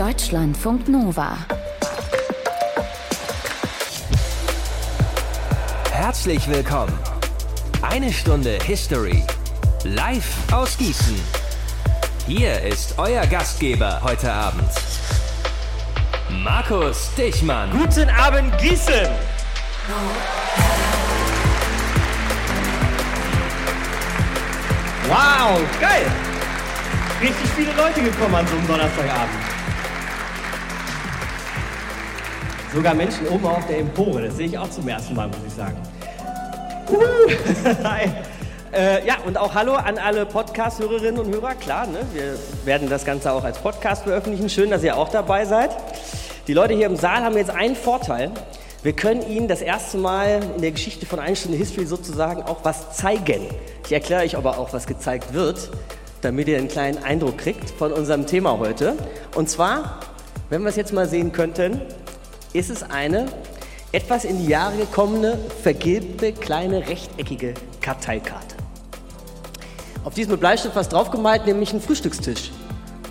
Deutschlandfunk Nova. Herzlich willkommen. Eine Stunde History. Live aus Gießen. Hier ist euer Gastgeber heute Abend. Markus Dichmann. Guten Abend, Gießen! Wow, geil! Richtig viele Leute gekommen an so einem Donnerstagabend. Sogar Menschen oben auf der Empore, das sehe ich auch zum ersten Mal, muss ich sagen. Uh, hi. Äh, ja, und auch Hallo an alle Podcast-Hörerinnen und Hörer. Klar, ne? wir werden das Ganze auch als Podcast veröffentlichen. Schön, dass ihr auch dabei seid. Die Leute hier im Saal haben jetzt einen Vorteil. Wir können Ihnen das erste Mal in der Geschichte von Eine Stunde History sozusagen auch was zeigen. Ich erkläre euch aber auch, was gezeigt wird, damit ihr einen kleinen Eindruck kriegt von unserem Thema heute. Und zwar, wenn wir es jetzt mal sehen könnten, ist es eine etwas in die Jahre gekommene, vergilbte, kleine, rechteckige Karteikarte. Auf diesem mit Bleistift was draufgemalt, nämlich ein Frühstückstisch.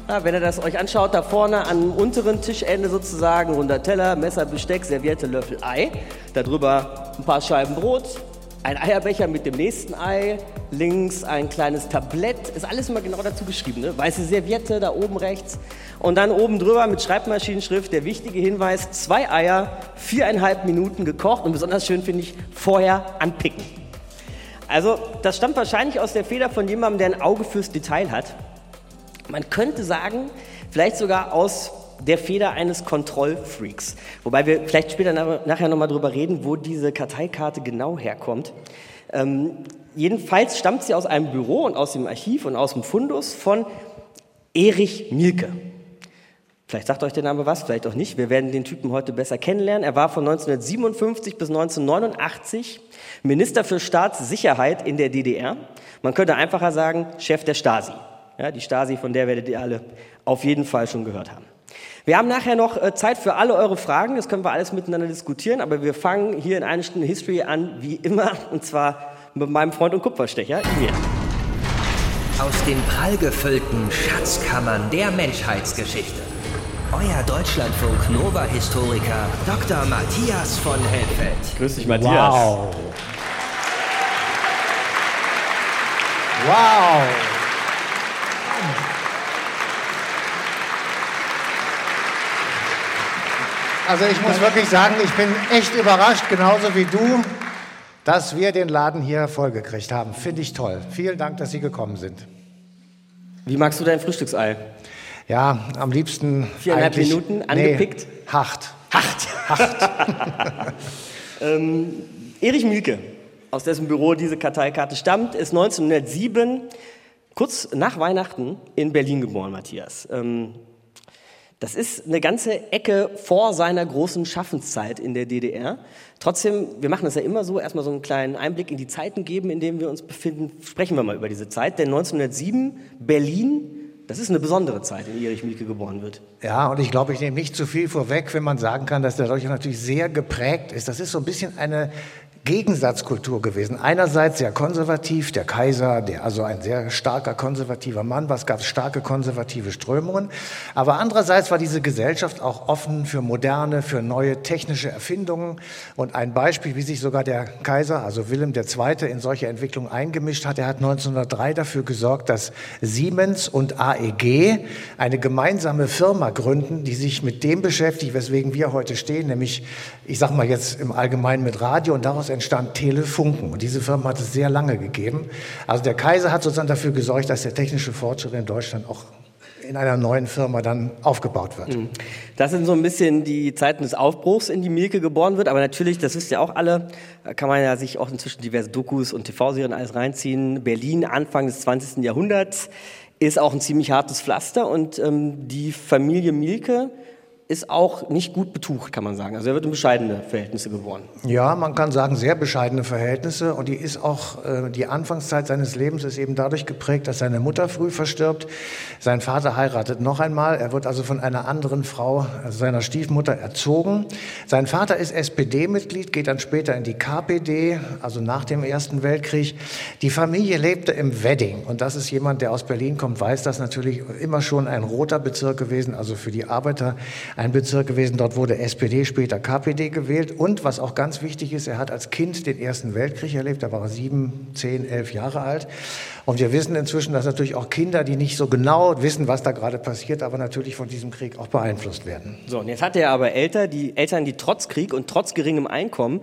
Ja, wenn ihr das euch anschaut, da vorne am unteren Tischende sozusagen, runder Teller, Messer, Besteck, Serviette, Löffel, Ei. Darüber ein paar Scheiben Brot, ein Eierbecher mit dem nächsten Ei, links ein kleines Tablett, ist alles immer genau dazu geschrieben. Ne? Weiße Serviette da oben rechts. Und dann oben drüber mit Schreibmaschinenschrift der wichtige Hinweis, zwei Eier, viereinhalb Minuten gekocht und besonders schön finde ich, vorher anpicken. Also das stammt wahrscheinlich aus der Feder von jemandem, der ein Auge fürs Detail hat. Man könnte sagen, vielleicht sogar aus der Feder eines Kontrollfreaks. Wobei wir vielleicht später nachher nochmal drüber reden, wo diese Karteikarte genau herkommt. Ähm, jedenfalls stammt sie aus einem Büro und aus dem Archiv und aus dem Fundus von Erich Mielke. Vielleicht sagt euch der Name was, vielleicht auch nicht. Wir werden den Typen heute besser kennenlernen. Er war von 1957 bis 1989 Minister für Staatssicherheit in der DDR. Man könnte einfacher sagen, Chef der Stasi. Ja, die Stasi, von der werdet ihr alle auf jeden Fall schon gehört haben. Wir haben nachher noch äh, Zeit für alle eure Fragen, das können wir alles miteinander diskutieren, aber wir fangen hier in einer Stunde History an, wie immer, und zwar mit meinem Freund und Kupferstecher, mir. Aus den prallgefüllten Schatzkammern der Menschheitsgeschichte. Euer Deutschlandfunk Nova-Historiker Dr. Matthias von Helfeld. Grüß dich, Matthias. Wow. Wow. Also ich muss wirklich sagen, ich bin echt überrascht, genauso wie du, dass wir den Laden hier vollgekriegt haben. Finde ich toll. Vielen Dank, dass Sie gekommen sind. Wie magst du dein Frühstücksei? Ja, am liebsten. Viereinhalb Minuten, angepickt? Nee, hart. Hart. Hart. ähm, Erich Mielke, aus dessen Büro diese Karteikarte stammt, ist 1907, kurz nach Weihnachten, in Berlin geboren, Matthias. Ähm, das ist eine ganze Ecke vor seiner großen Schaffenszeit in der DDR. Trotzdem, wir machen das ja immer so, erstmal so einen kleinen Einblick in die Zeiten geben, in denen wir uns befinden. Sprechen wir mal über diese Zeit, denn 1907 Berlin, das ist eine besondere Zeit, in der Erich Mielke geboren wird. Ja, und ich glaube, ich nehme nicht zu viel vorweg, wenn man sagen kann, dass der Deutsche natürlich sehr geprägt ist. Das ist so ein bisschen eine Gegensatzkultur gewesen. Einerseits sehr konservativ, der Kaiser, der also ein sehr starker konservativer Mann, was gab starke konservative Strömungen. Aber andererseits war diese Gesellschaft auch offen für moderne, für neue technische Erfindungen. Und ein Beispiel, wie sich sogar der Kaiser, also Wilhelm II., in solche Entwicklungen eingemischt hat. Er hat 1903 dafür gesorgt, dass Siemens und AEG eine gemeinsame Firma gründen, die sich mit dem beschäftigt, weswegen wir heute stehen, nämlich, ich sag mal jetzt im Allgemeinen mit Radio und daraus entstand Telefunken. Und diese Firma hat es sehr lange gegeben. Also der Kaiser hat sozusagen dafür gesorgt, dass der technische Fortschritt in Deutschland auch in einer neuen Firma dann aufgebaut wird. Das sind so ein bisschen die Zeiten des Aufbruchs, in die Mielke geboren wird. Aber natürlich, das wisst ihr auch alle, kann man ja sich auch inzwischen diverse Dokus und TV-Serien alles reinziehen. Berlin, Anfang des 20. Jahrhunderts, ist auch ein ziemlich hartes Pflaster. Und ähm, die Familie Mielke ist auch nicht gut betucht, kann man sagen. Also er wird in bescheidene Verhältnisse geboren. Ja, man kann sagen, sehr bescheidene Verhältnisse. Und die ist auch, äh, die Anfangszeit seines Lebens ist eben dadurch geprägt, dass seine Mutter früh verstirbt. Sein Vater heiratet noch einmal. Er wird also von einer anderen Frau, also seiner Stiefmutter, erzogen. Sein Vater ist SPD-Mitglied, geht dann später in die KPD, also nach dem Ersten Weltkrieg. Die Familie lebte im Wedding. Und das ist jemand, der aus Berlin kommt, weiß das natürlich immer schon ein roter Bezirk gewesen, also für die Arbeiter ein Bezirk gewesen. Dort wurde SPD, später KPD gewählt. Und was auch ganz wichtig ist, er hat als Kind den Ersten Weltkrieg erlebt. Da war er sieben, zehn, elf Jahre alt. Und wir wissen inzwischen, dass natürlich auch Kinder, die nicht so genau wissen, was da gerade passiert, aber natürlich von diesem Krieg auch beeinflusst werden. So, und jetzt hat er aber Eltern, die Eltern, die trotz Krieg und trotz geringem Einkommen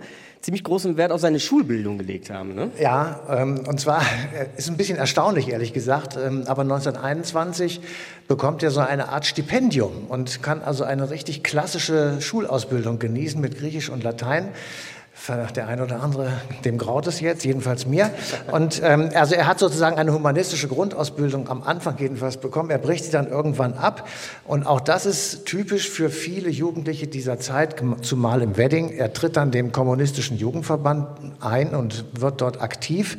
ziemlich großen Wert auf seine Schulbildung gelegt haben. Ne? Ja, ähm, und zwar äh, ist ein bisschen erstaunlich, ehrlich gesagt, ähm, aber 1921 bekommt er so eine Art Stipendium und kann also eine richtig klassische Schulausbildung genießen mit Griechisch und Latein der eine oder andere, dem graut es jetzt, jedenfalls mir. Und ähm, also er hat sozusagen eine humanistische Grundausbildung am Anfang jedenfalls bekommen. Er bricht sie dann irgendwann ab. Und auch das ist typisch für viele Jugendliche dieser Zeit, zumal im Wedding. Er tritt dann dem kommunistischen Jugendverband ein und wird dort aktiv.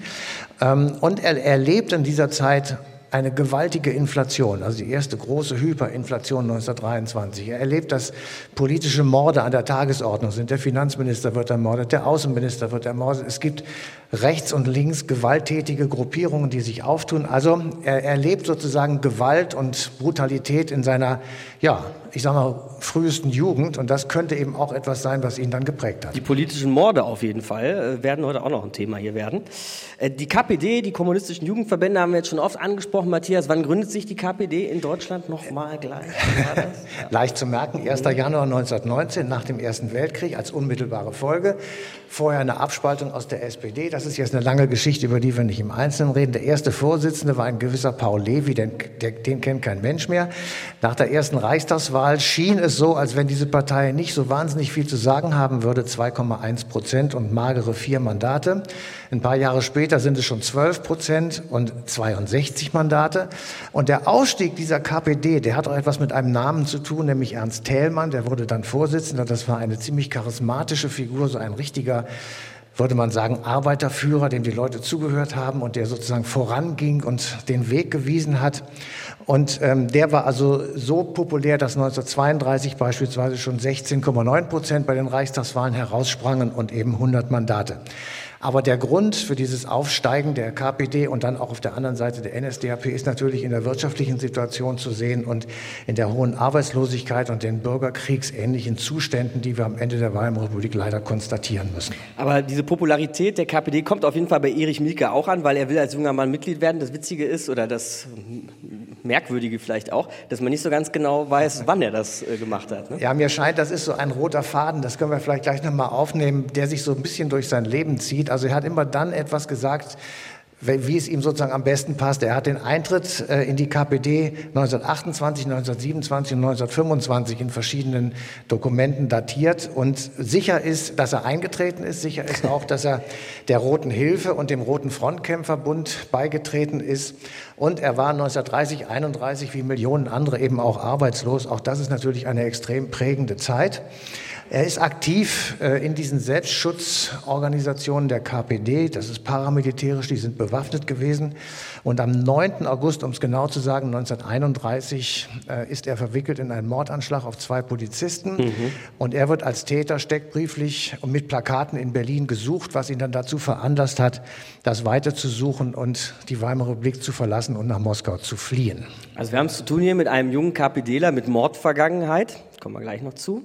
Ähm, und er erlebt in dieser Zeit eine gewaltige Inflation, also die erste große Hyperinflation 1923. Er erlebt, dass politische Morde an der Tagesordnung sind. Der Finanzminister wird ermordet, der Außenminister wird ermordet. Es gibt rechts und links gewalttätige Gruppierungen, die sich auftun. Also er erlebt sozusagen Gewalt und Brutalität in seiner, ja, ich sag mal, frühesten Jugend. Und das könnte eben auch etwas sein, was ihn dann geprägt hat. Die politischen Morde auf jeden Fall äh, werden heute auch noch ein Thema hier werden. Äh, die KPD, die kommunistischen Jugendverbände, haben wir jetzt schon oft angesprochen. Matthias, wann gründet sich die KPD in Deutschland nochmal gleich? Leicht zu merken, 1. Januar 1919, nach dem Ersten Weltkrieg, als unmittelbare Folge. Vorher eine Abspaltung aus der SPD. Das ist jetzt eine lange Geschichte, über die wir nicht im Einzelnen reden. Der erste Vorsitzende war ein gewisser Paul Levi, den, den kennt kein Mensch mehr. Nach der ersten Reichstagswahl schien es so, als wenn diese Partei nicht so wahnsinnig viel zu sagen haben würde. 2,1 Prozent und magere vier Mandate. Ein paar Jahre später sind es schon 12 Prozent und 62 Mandate. Und der Ausstieg dieser KPD, der hat auch etwas mit einem Namen zu tun, nämlich Ernst Thälmann. Der wurde dann Vorsitzender. Das war eine ziemlich charismatische Figur, so ein richtiger würde man sagen, Arbeiterführer, dem die Leute zugehört haben und der sozusagen voranging und den Weg gewiesen hat. Und ähm, der war also so populär, dass 1932 beispielsweise schon 16,9 Prozent bei den Reichstagswahlen heraussprangen und eben 100 Mandate. Aber der Grund für dieses Aufsteigen der KPD und dann auch auf der anderen Seite der NSDAP ist natürlich in der wirtschaftlichen Situation zu sehen und in der hohen Arbeitslosigkeit und den bürgerkriegsähnlichen Zuständen, die wir am Ende der Weimarer Republik leider konstatieren müssen. Aber diese Popularität der KPD kommt auf jeden Fall bei Erich Mielke auch an, weil er will als junger Mann Mitglied werden. Das Witzige ist, oder das Merkwürdige vielleicht auch, dass man nicht so ganz genau weiß, wann er das äh, gemacht hat. Ne? Ja, mir scheint, das ist so ein roter Faden, das können wir vielleicht gleich nochmal aufnehmen, der sich so ein bisschen durch sein Leben zieht. Also er hat immer dann etwas gesagt, wie es ihm sozusagen am besten passt. Er hat den Eintritt äh, in die KPD 1928, 1927 und 1925 in verschiedenen Dokumenten datiert und sicher ist, dass er eingetreten ist. Sicher ist auch, dass er der Roten Hilfe und dem Roten Frontkämpferbund beigetreten ist. Und er war 1930, 31 wie Millionen andere eben auch arbeitslos. Auch das ist natürlich eine extrem prägende Zeit. Er ist aktiv äh, in diesen Selbstschutzorganisationen der KPD. Das ist paramilitärisch, die sind bewaffnet gewesen. Und am 9. August, um es genau zu sagen, 1931, äh, ist er verwickelt in einen Mordanschlag auf zwei Polizisten. Mhm. Und er wird als Täter steckbrieflich und mit Plakaten in Berlin gesucht, was ihn dann dazu veranlasst hat, das weiterzusuchen und die Weimarer Republik zu verlassen und nach Moskau zu fliehen. Also wir haben es zu tun hier mit einem jungen KPDler mit Mordvergangenheit. Kommen wir gleich noch zu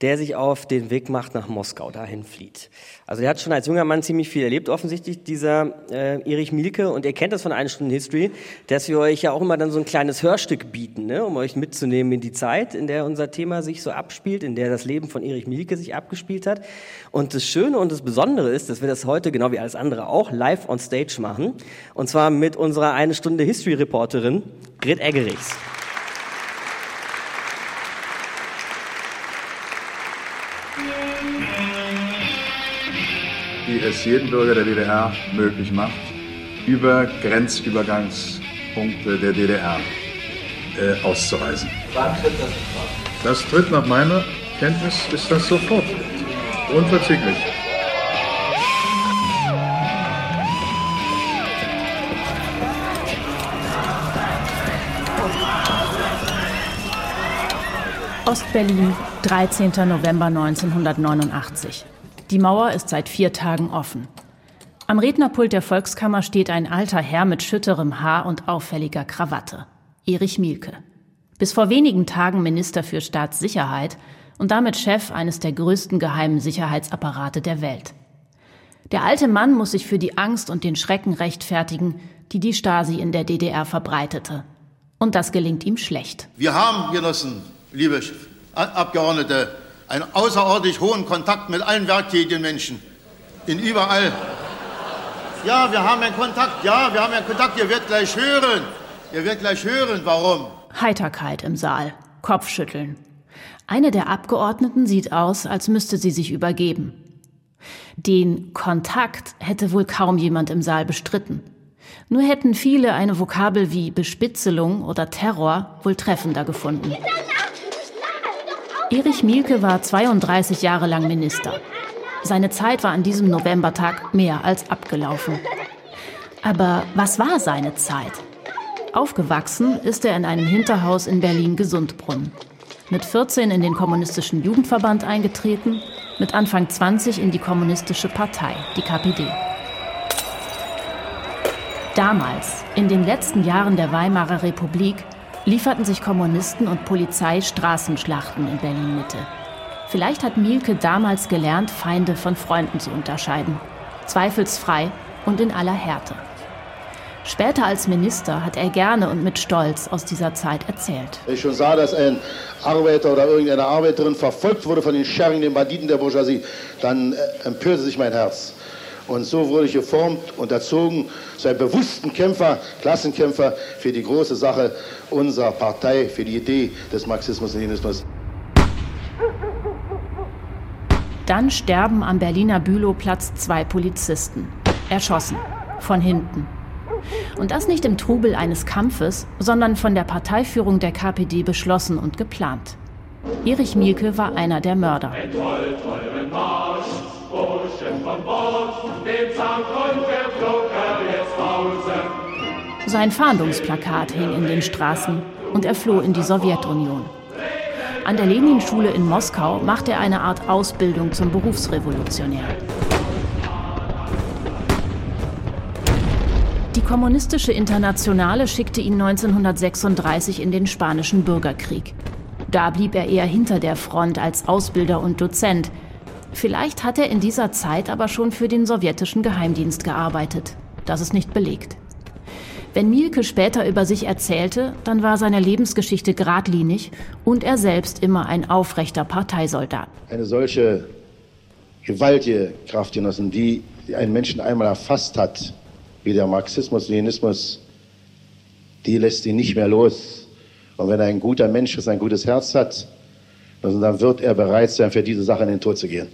der sich auf den Weg macht nach Moskau, dahin flieht. Also er hat schon als junger Mann ziemlich viel erlebt, offensichtlich, dieser äh, Erich Mielke. Und ihr kennt das von einer Stunde History, dass wir euch ja auch immer dann so ein kleines Hörstück bieten, ne, um euch mitzunehmen in die Zeit, in der unser Thema sich so abspielt, in der das Leben von Erich Mielke sich abgespielt hat. Und das Schöne und das Besondere ist, dass wir das heute, genau wie alles andere auch, live on stage machen. Und zwar mit unserer eine Stunde History-Reporterin, Grit Eggerichs. Die es jedem Bürger der DDR möglich macht, über Grenzübergangspunkte der DDR äh, auszureisen. Wann tritt das in Kraft? Das tritt nach meiner Kenntnis ist das sofort. Unverzüglich. Ostberlin, 13. November 1989. Die Mauer ist seit vier Tagen offen. Am Rednerpult der Volkskammer steht ein alter Herr mit schütterem Haar und auffälliger Krawatte. Erich Mielke. Bis vor wenigen Tagen Minister für Staatssicherheit und damit Chef eines der größten geheimen Sicherheitsapparate der Welt. Der alte Mann muss sich für die Angst und den Schrecken rechtfertigen, die die Stasi in der DDR verbreitete. Und das gelingt ihm schlecht. Wir haben, Genossen, liebe Abgeordnete, einen außerordentlich hohen Kontakt mit allen werktätigen Menschen. In überall. Ja, wir haben einen Kontakt. Ja, wir haben einen Kontakt. Ihr werdet gleich hören. Ihr werdet gleich hören, warum. Heiterkeit im Saal. Kopfschütteln. Eine der Abgeordneten sieht aus, als müsste sie sich übergeben. Den Kontakt hätte wohl kaum jemand im Saal bestritten. Nur hätten viele eine Vokabel wie Bespitzelung oder Terror wohl treffender gefunden. Erich Mielke war 32 Jahre lang Minister. Seine Zeit war an diesem Novembertag mehr als abgelaufen. Aber was war seine Zeit? Aufgewachsen ist er in einem Hinterhaus in Berlin-Gesundbrunn. Mit 14 in den kommunistischen Jugendverband eingetreten, mit Anfang 20 in die kommunistische Partei, die KPD. Damals, in den letzten Jahren der Weimarer Republik, lieferten sich Kommunisten und Polizei Straßenschlachten in Berlin-Mitte. Vielleicht hat Mielke damals gelernt, Feinde von Freunden zu unterscheiden. Zweifelsfrei und in aller Härte. Später als Minister hat er gerne und mit Stolz aus dieser Zeit erzählt. Wenn ich schon sah, dass ein Arbeiter oder irgendeine Arbeiterin verfolgt wurde von den Schergen, den Banditen der Bourgeoisie, dann äh, empörte sich mein Herz. Und so wurde ich geformt und erzogen zu einem bewussten Kämpfer, Klassenkämpfer für die große Sache unserer Partei, für die Idee des Marxismus-Leninismus. Dann sterben am Berliner Bülowplatz zwei Polizisten. Erschossen. Von hinten. Und das nicht im Trubel eines Kampfes, sondern von der Parteiführung der KPD beschlossen und geplant. Erich Mielke war einer der Mörder. Sein Fahndungsplakat hing in den Straßen und er floh in die Sowjetunion. An der Lenin-Schule in Moskau machte er eine Art Ausbildung zum Berufsrevolutionär. Die kommunistische Internationale schickte ihn 1936 in den spanischen Bürgerkrieg. Da blieb er eher hinter der Front als Ausbilder und Dozent, Vielleicht hat er in dieser Zeit aber schon für den sowjetischen Geheimdienst gearbeitet. Das ist nicht belegt. Wenn Mielke später über sich erzählte, dann war seine Lebensgeschichte geradlinig und er selbst immer ein aufrechter Parteisoldat. Eine solche gewaltige Kraftgenossen, die einen Menschen einmal erfasst hat, wie der Marxismus, Leninismus, die lässt ihn nicht mehr los. Und wenn ein guter Mensch ist, ein gutes Herz hat, dann wird er bereit sein, für diese Sache in den Tod zu gehen.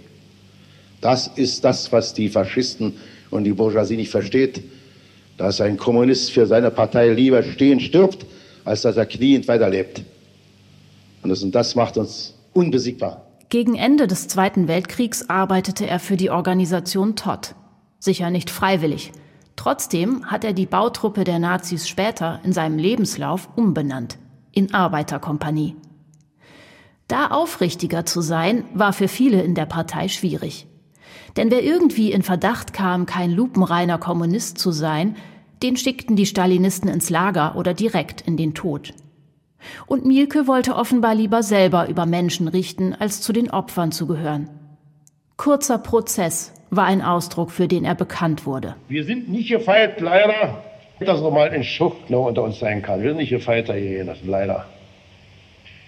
Das ist das, was die Faschisten und die Bourgeoisie nicht versteht, dass ein Kommunist für seine Partei lieber stehen stirbt, als dass er kniend weiterlebt. Und das, und das macht uns unbesiegbar. Gegen Ende des Zweiten Weltkriegs arbeitete er für die Organisation Todd. Sicher nicht freiwillig. Trotzdem hat er die Bautruppe der Nazis später in seinem Lebenslauf umbenannt in Arbeiterkompanie. Da aufrichtiger zu sein, war für viele in der Partei schwierig. Denn wer irgendwie in Verdacht kam, kein lupenreiner Kommunist zu sein, den schickten die Stalinisten ins Lager oder direkt in den Tod. Und Mielke wollte offenbar lieber selber über Menschen richten, als zu den Opfern zu gehören. Kurzer Prozess war ein Ausdruck, für den er bekannt wurde. Wir sind nicht gefeiert, leider, dass noch mal ein noch unter uns sein kann. Wir sind nicht gefeiert hier, das leider.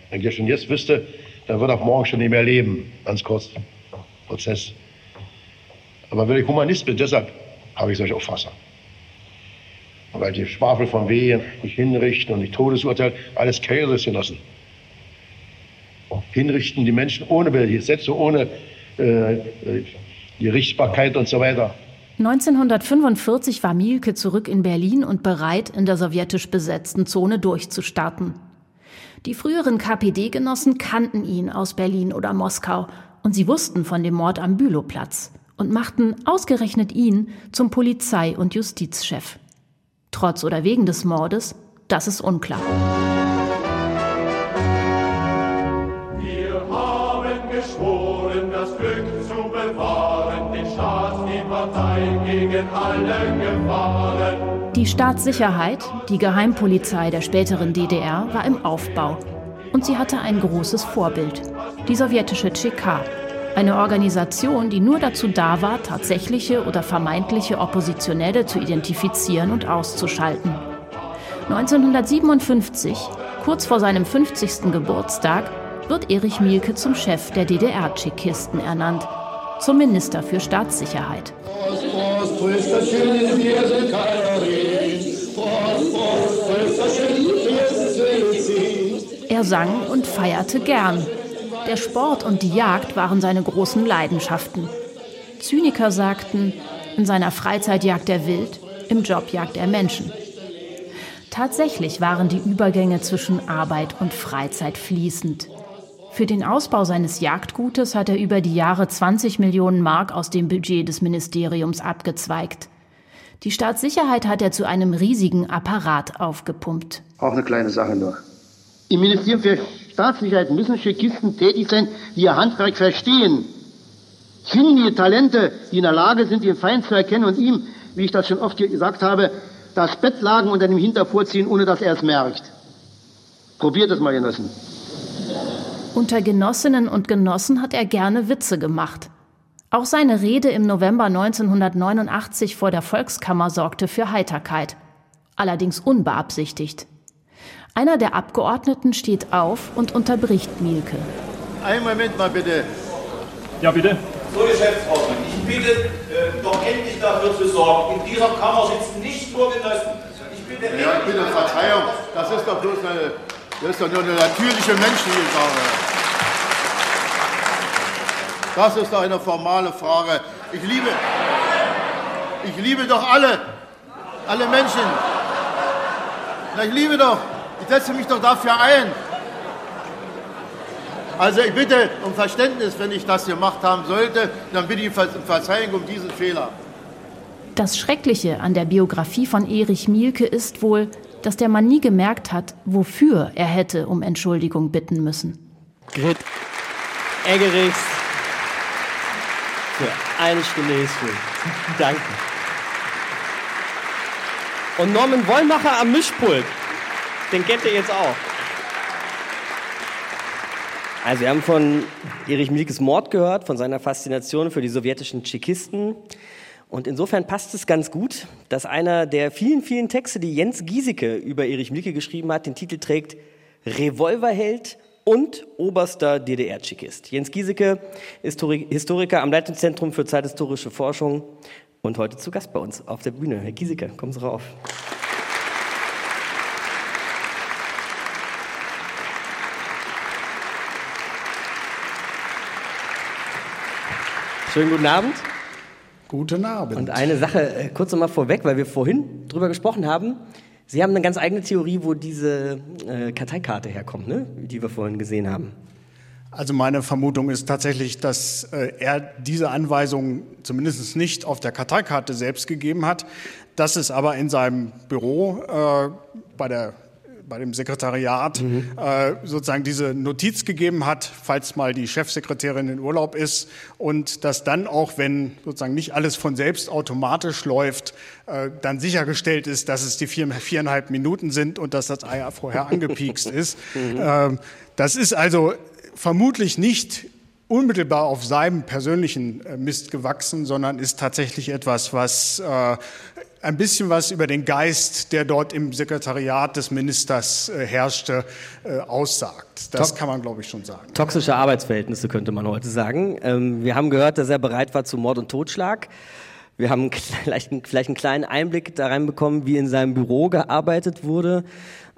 Wenn ihr schon jetzt wüsste, dann wird auch morgen schon nicht mehr leben. Ganz kurz. Prozess. Aber wenn ich Humanist bin, deshalb habe ich solche Auffassung. Weil die Schwafel von Wehen, nicht hinrichten und nicht Todesurteil, alles Käse ist gelassen. Hinrichten die Menschen ohne Gesetze, ohne äh, Gerichtsbarkeit und so weiter. 1945 war Mielke zurück in Berlin und bereit, in der sowjetisch besetzten Zone durchzustarten. Die früheren KPD-Genossen kannten ihn aus Berlin oder Moskau und sie wussten von dem Mord am Bülowplatz und machten ausgerechnet ihn zum Polizei- und Justizchef. Trotz oder wegen des Mordes, das ist unklar. Die Staatssicherheit, die Geheimpolizei der späteren DDR, war im Aufbau. Und sie hatte ein großes Vorbild, die sowjetische Tscheka, eine Organisation, die nur dazu da war, tatsächliche oder vermeintliche Oppositionelle zu identifizieren und auszuschalten. 1957, kurz vor seinem 50. Geburtstag, wird Erich Mielke zum Chef der DDR-Tschekisten ernannt, zum Minister für Staatssicherheit. Er sang und feierte gern, der Sport und die Jagd waren seine großen Leidenschaften. Zyniker sagten, in seiner Freizeit jagt er wild, im Job jagt er Menschen. Tatsächlich waren die Übergänge zwischen Arbeit und Freizeit fließend. Für den Ausbau seines Jagdgutes hat er über die Jahre 20 Millionen Mark aus dem Budget des Ministeriums abgezweigt. Die Staatssicherheit hat er zu einem riesigen Apparat aufgepumpt. Auch eine kleine Sache nur. Im Ministerium für Staatssicherheit müssen Tschechisten tätig sein, die ihr Handwerk verstehen. Findige Talente, die in der Lage sind, den Feind zu erkennen und ihm, wie ich das schon oft gesagt habe, das Bettlagen unter dem Hinter vorziehen, ohne dass er es merkt. Probiert es mal, Genossen. Unter Genossinnen und Genossen hat er gerne Witze gemacht. Auch seine Rede im November 1989 vor der Volkskammer sorgte für Heiterkeit. Allerdings unbeabsichtigt. Einer der Abgeordneten steht auf und unterbricht Mielke. Einen Moment mal bitte. Ja, bitte. Zur Geschäftsordnung. Ich bitte äh, doch endlich dafür zu sorgen, in dieser Kammer sitzen nicht nur Genossen. Ich bitte, ja, bitte Verzeihung, das ist doch bloß eine, das ist doch nur eine natürliche menschliche Sache. Das ist doch eine formale Frage. Ich liebe, ich liebe doch alle, alle Menschen. Ich liebe doch ich setze mich doch dafür ein. Also ich bitte um Verständnis, wenn ich das gemacht haben sollte, dann bitte ich um Verzeihung um diesen Fehler. Das Schreckliche an der Biografie von Erich Mielke ist wohl, dass der Mann nie gemerkt hat, wofür er hätte um Entschuldigung bitten müssen. Grit Eggerichs für eine Stunde History. Danke. Und Norman Wollmacher am Mischpult. Den kennt ihr jetzt auch. Also wir haben von Erich Mielkes Mord gehört, von seiner Faszination für die sowjetischen Tschechisten. Und insofern passt es ganz gut, dass einer der vielen, vielen Texte, die Jens Giesecke über Erich Mielke geschrieben hat, den Titel trägt Revolverheld und oberster DDR-Tschechist. Jens Giesecke ist Historiker am Leitungszentrum für zeithistorische Forschung und heute zu Gast bei uns auf der Bühne. Herr Giesecke, kommen Sie rauf. Schönen guten Abend. Guten Abend. Und eine Sache äh, kurz nochmal vorweg, weil wir vorhin drüber gesprochen haben. Sie haben eine ganz eigene Theorie, wo diese äh, Karteikarte herkommt, ne? die wir vorhin gesehen haben. Also meine Vermutung ist tatsächlich, dass äh, er diese Anweisung zumindest nicht auf der Karteikarte selbst gegeben hat, dass es aber in seinem Büro äh, bei der bei dem Sekretariat mhm. äh, sozusagen diese Notiz gegeben hat, falls mal die Chefsekretärin in Urlaub ist und dass dann auch, wenn sozusagen nicht alles von selbst automatisch läuft, äh, dann sichergestellt ist, dass es die vier, viereinhalb Minuten sind und dass das Eier vorher angepiekst ist. Mhm. Äh, das ist also vermutlich nicht unmittelbar auf seinem persönlichen äh, Mist gewachsen, sondern ist tatsächlich etwas, was äh, ein bisschen was über den Geist, der dort im Sekretariat des Ministers äh, herrschte, äh, aussagt. Das kann man, glaube ich, schon sagen. Toxische Arbeitsverhältnisse könnte man heute sagen. Ähm, wir haben gehört, dass er bereit war zu Mord und Totschlag. Wir haben vielleicht, vielleicht einen kleinen Einblick da reinbekommen, wie in seinem Büro gearbeitet wurde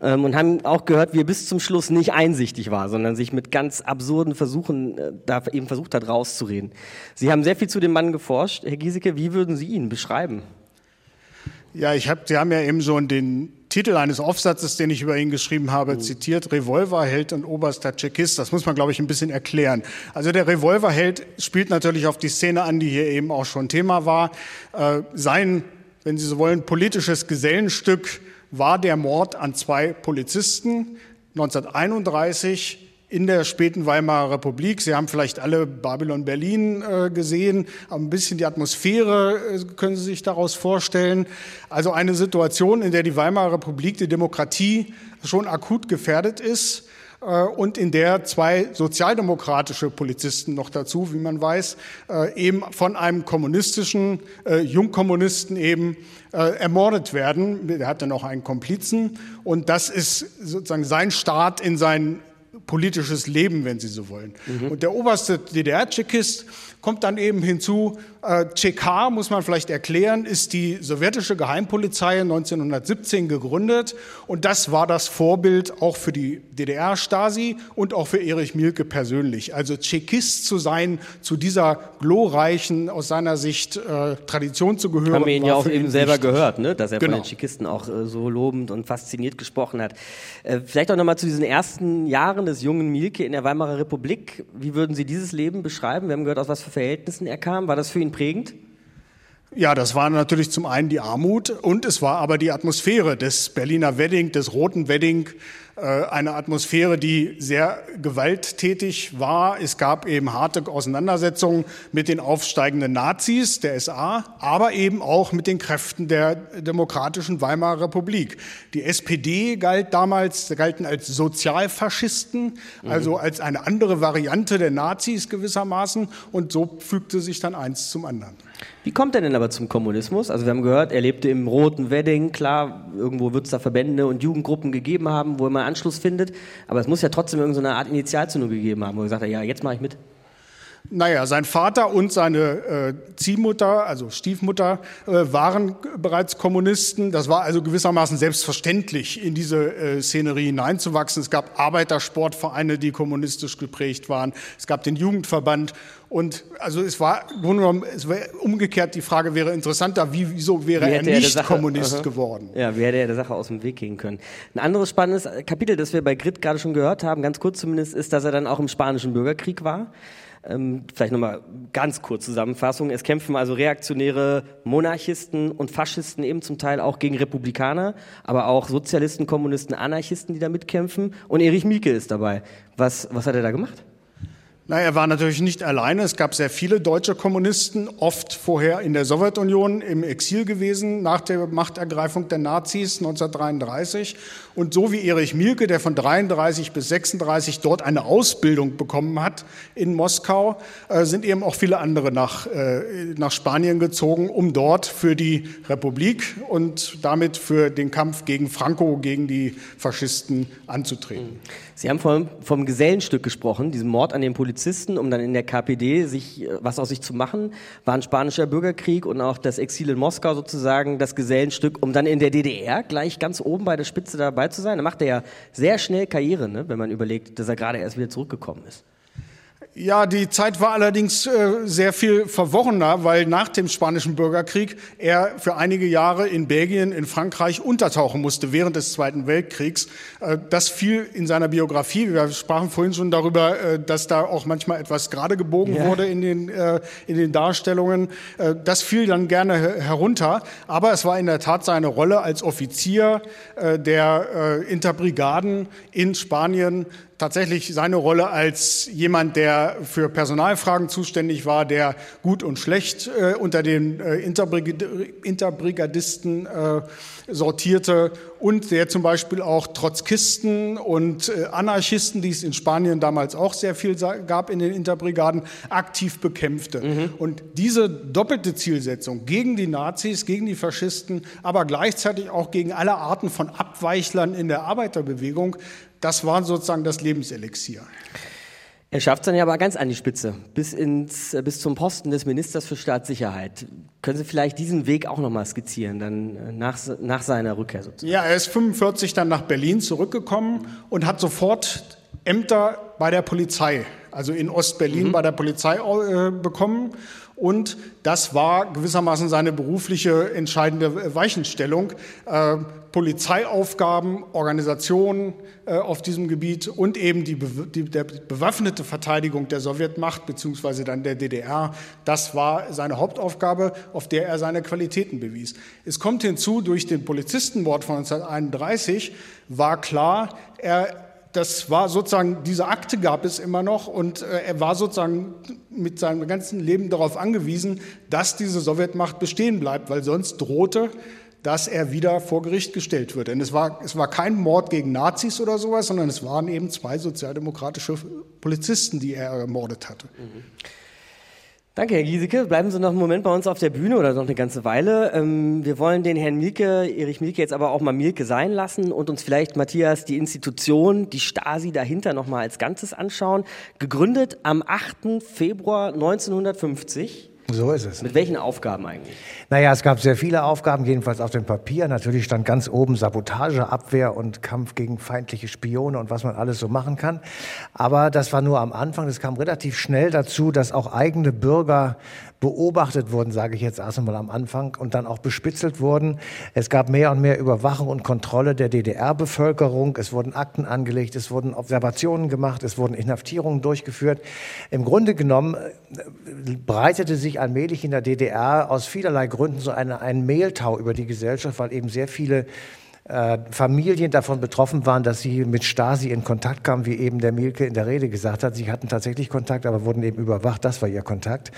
ähm, und haben auch gehört, wie er bis zum Schluss nicht einsichtig war, sondern sich mit ganz absurden Versuchen äh, da eben versucht hat, rauszureden. Sie haben sehr viel zu dem Mann geforscht. Herr Giesecke, wie würden Sie ihn beschreiben? Ja, ich hab, Sie haben ja eben so den Titel eines Aufsatzes, den ich über ihn geschrieben habe, mhm. zitiert, Revolverheld und oberster Tschechist. Das muss man, glaube ich, ein bisschen erklären. Also der Revolverheld spielt natürlich auf die Szene an, die hier eben auch schon Thema war. Äh, sein, wenn Sie so wollen, politisches Gesellenstück war der Mord an zwei Polizisten 1931 in der späten Weimarer Republik. Sie haben vielleicht alle Babylon Berlin äh, gesehen, aber ein bisschen die Atmosphäre äh, können Sie sich daraus vorstellen. Also eine Situation, in der die Weimarer Republik, die Demokratie schon akut gefährdet ist äh, und in der zwei sozialdemokratische Polizisten noch dazu, wie man weiß, äh, eben von einem kommunistischen äh, Jungkommunisten eben ermordet werden. Er hatte noch einen Komplizen und das ist sozusagen sein Start in sein politisches Leben, wenn Sie so wollen. Mhm. Und der oberste DDR-Tschechist kommt dann eben hinzu, äh, CK, muss man vielleicht erklären, ist die sowjetische Geheimpolizei 1917 gegründet und das war das Vorbild auch für die DDR-Stasi und auch für Erich Mielke persönlich. Also Tschechist zu sein, zu dieser glorreichen, aus seiner Sicht äh, Tradition zu gehören. Haben wir ihn ja auch eben selber wichtig. gehört, ne? dass er genau. von den Tschechisten auch äh, so lobend und fasziniert gesprochen hat. Äh, vielleicht auch nochmal zu diesen ersten Jahren des jungen Mielke in der Weimarer Republik. Wie würden Sie dieses Leben beschreiben? Wir haben gehört, aus was Verhältnissen er kam. War das für ihn prägend? Ja, das war natürlich zum einen die Armut und es war aber die Atmosphäre des Berliner Wedding, des roten Wedding, äh, eine Atmosphäre, die sehr gewalttätig war. Es gab eben harte Auseinandersetzungen mit den aufsteigenden Nazis der SA, aber eben auch mit den Kräften der demokratischen Weimarer Republik. Die SPD galt damals, galten als Sozialfaschisten, mhm. also als eine andere Variante der Nazis gewissermaßen und so fügte sich dann eins zum anderen. Wie kommt er denn aber zum Kommunismus? Also wir haben gehört, er lebte im roten Wedding. Klar, irgendwo wird es da Verbände und Jugendgruppen gegeben haben, wo er mal Anschluss findet. Aber es muss ja trotzdem irgendeine Art Initialzündung gegeben haben, wo er gesagt hat, ja, jetzt mache ich mit. Naja, sein Vater und seine äh, Ziehmutter, also Stiefmutter, äh, waren bereits Kommunisten. Das war also gewissermaßen selbstverständlich, in diese äh, Szenerie hineinzuwachsen. Es gab Arbeitersportvereine, die kommunistisch geprägt waren. Es gab den Jugendverband. Und also es war, es war umgekehrt, die Frage wäre interessanter, wie, wieso wäre wie er nicht er Kommunist aha. geworden? Ja, wie hätte er der Sache aus dem Weg gehen können? Ein anderes spannendes Kapitel, das wir bei Grit gerade schon gehört haben, ganz kurz zumindest, ist, dass er dann auch im Spanischen Bürgerkrieg war. Ähm, vielleicht nochmal ganz kurz Zusammenfassung. Es kämpfen also reaktionäre Monarchisten und Faschisten eben zum Teil auch gegen Republikaner, aber auch Sozialisten, Kommunisten, Anarchisten, die da mitkämpfen. Und Erich Mielke ist dabei. Was, was hat er da gemacht? Na, er war natürlich nicht alleine. Es gab sehr viele deutsche Kommunisten, oft vorher in der Sowjetunion im Exil gewesen, nach der Machtergreifung der Nazis 1933. Und so wie Erich Mielke, der von 33 bis 36 dort eine Ausbildung bekommen hat in Moskau, äh, sind eben auch viele andere nach, äh, nach Spanien gezogen, um dort für die Republik und damit für den Kampf gegen Franco, gegen die Faschisten anzutreten. Sie haben vom, vom Gesellenstück gesprochen, diesem Mord an den Polizisten, um dann in der KPD sich äh, was aus sich zu machen, war ein spanischer Bürgerkrieg und auch das Exil in Moskau sozusagen das Gesellenstück, um dann in der DDR gleich ganz oben bei der Spitze dabei zu sein. Da macht er ja sehr schnell Karriere, ne, wenn man überlegt, dass er gerade erst wieder zurückgekommen ist. Ja, die Zeit war allerdings äh, sehr viel verworrener, weil nach dem Spanischen Bürgerkrieg er für einige Jahre in Belgien, in Frankreich untertauchen musste während des Zweiten Weltkriegs. Äh, das fiel in seiner Biografie. Wir sprachen vorhin schon darüber, äh, dass da auch manchmal etwas gerade gebogen ja. wurde in den, äh, in den Darstellungen. Äh, das fiel dann gerne herunter. Aber es war in der Tat seine Rolle als Offizier äh, der Interbrigaden in Spanien tatsächlich seine Rolle als jemand, der für Personalfragen zuständig war, der gut und schlecht äh, unter den äh, Interbrigad Interbrigadisten äh, sortierte und der zum Beispiel auch Trotzkisten und äh, Anarchisten, die es in Spanien damals auch sehr viel gab in den Interbrigaden, aktiv bekämpfte. Mhm. Und diese doppelte Zielsetzung gegen die Nazis, gegen die Faschisten, aber gleichzeitig auch gegen alle Arten von Abweichlern in der Arbeiterbewegung, das war sozusagen das Lebenselixier. Er schafft es dann ja aber ganz an die Spitze, bis, ins, äh, bis zum Posten des Ministers für Staatssicherheit. Können Sie vielleicht diesen Weg auch nochmal skizzieren, dann äh, nach, nach seiner Rückkehr sozusagen? Ja, er ist 45 dann nach Berlin zurückgekommen und hat sofort Ämter bei der Polizei also in Ostberlin mhm. bei der Polizei äh, bekommen. Und das war gewissermaßen seine berufliche entscheidende Weichenstellung. Äh, Polizeiaufgaben, Organisationen äh, auf diesem Gebiet und eben die, die der bewaffnete Verteidigung der Sowjetmacht beziehungsweise dann der DDR, das war seine Hauptaufgabe, auf der er seine Qualitäten bewies. Es kommt hinzu, durch den Polizistenmord von 1931 war klar, er das war sozusagen, diese Akte gab es immer noch und äh, er war sozusagen mit seinem ganzen Leben darauf angewiesen, dass diese Sowjetmacht bestehen bleibt, weil sonst drohte dass er wieder vor Gericht gestellt wird. Denn es war, es war kein Mord gegen Nazis oder sowas, sondern es waren eben zwei sozialdemokratische Polizisten, die er ermordet hatte. Mhm. Danke, Herr Giesecke. Bleiben Sie noch einen Moment bei uns auf der Bühne oder noch eine ganze Weile. Ähm, wir wollen den Herrn Mielke, Erich Mielke, jetzt aber auch mal Mielke sein lassen und uns vielleicht, Matthias, die Institution, die Stasi dahinter nochmal als Ganzes anschauen. Gegründet am 8. Februar 1950 so ist es. Mit welchen Aufgaben eigentlich? Naja, es gab sehr viele Aufgaben, jedenfalls auf dem Papier. Natürlich stand ganz oben Sabotage, Abwehr und Kampf gegen feindliche Spione und was man alles so machen kann. Aber das war nur am Anfang. Es kam relativ schnell dazu, dass auch eigene Bürger beobachtet wurden, sage ich jetzt erst einmal am Anfang, und dann auch bespitzelt wurden. Es gab mehr und mehr Überwachung und Kontrolle der DDR-Bevölkerung. Es wurden Akten angelegt, es wurden Observationen gemacht, es wurden Inhaftierungen durchgeführt. Im Grunde genommen äh, breitete sich allmählich in der DDR aus vielerlei Gründen so eine, ein Mehltau über die Gesellschaft, weil eben sehr viele äh, Familien davon betroffen waren, dass sie mit Stasi in Kontakt kamen, wie eben der Mielke in der Rede gesagt hat. Sie hatten tatsächlich Kontakt, aber wurden eben überwacht. Das war ihr Kontakt.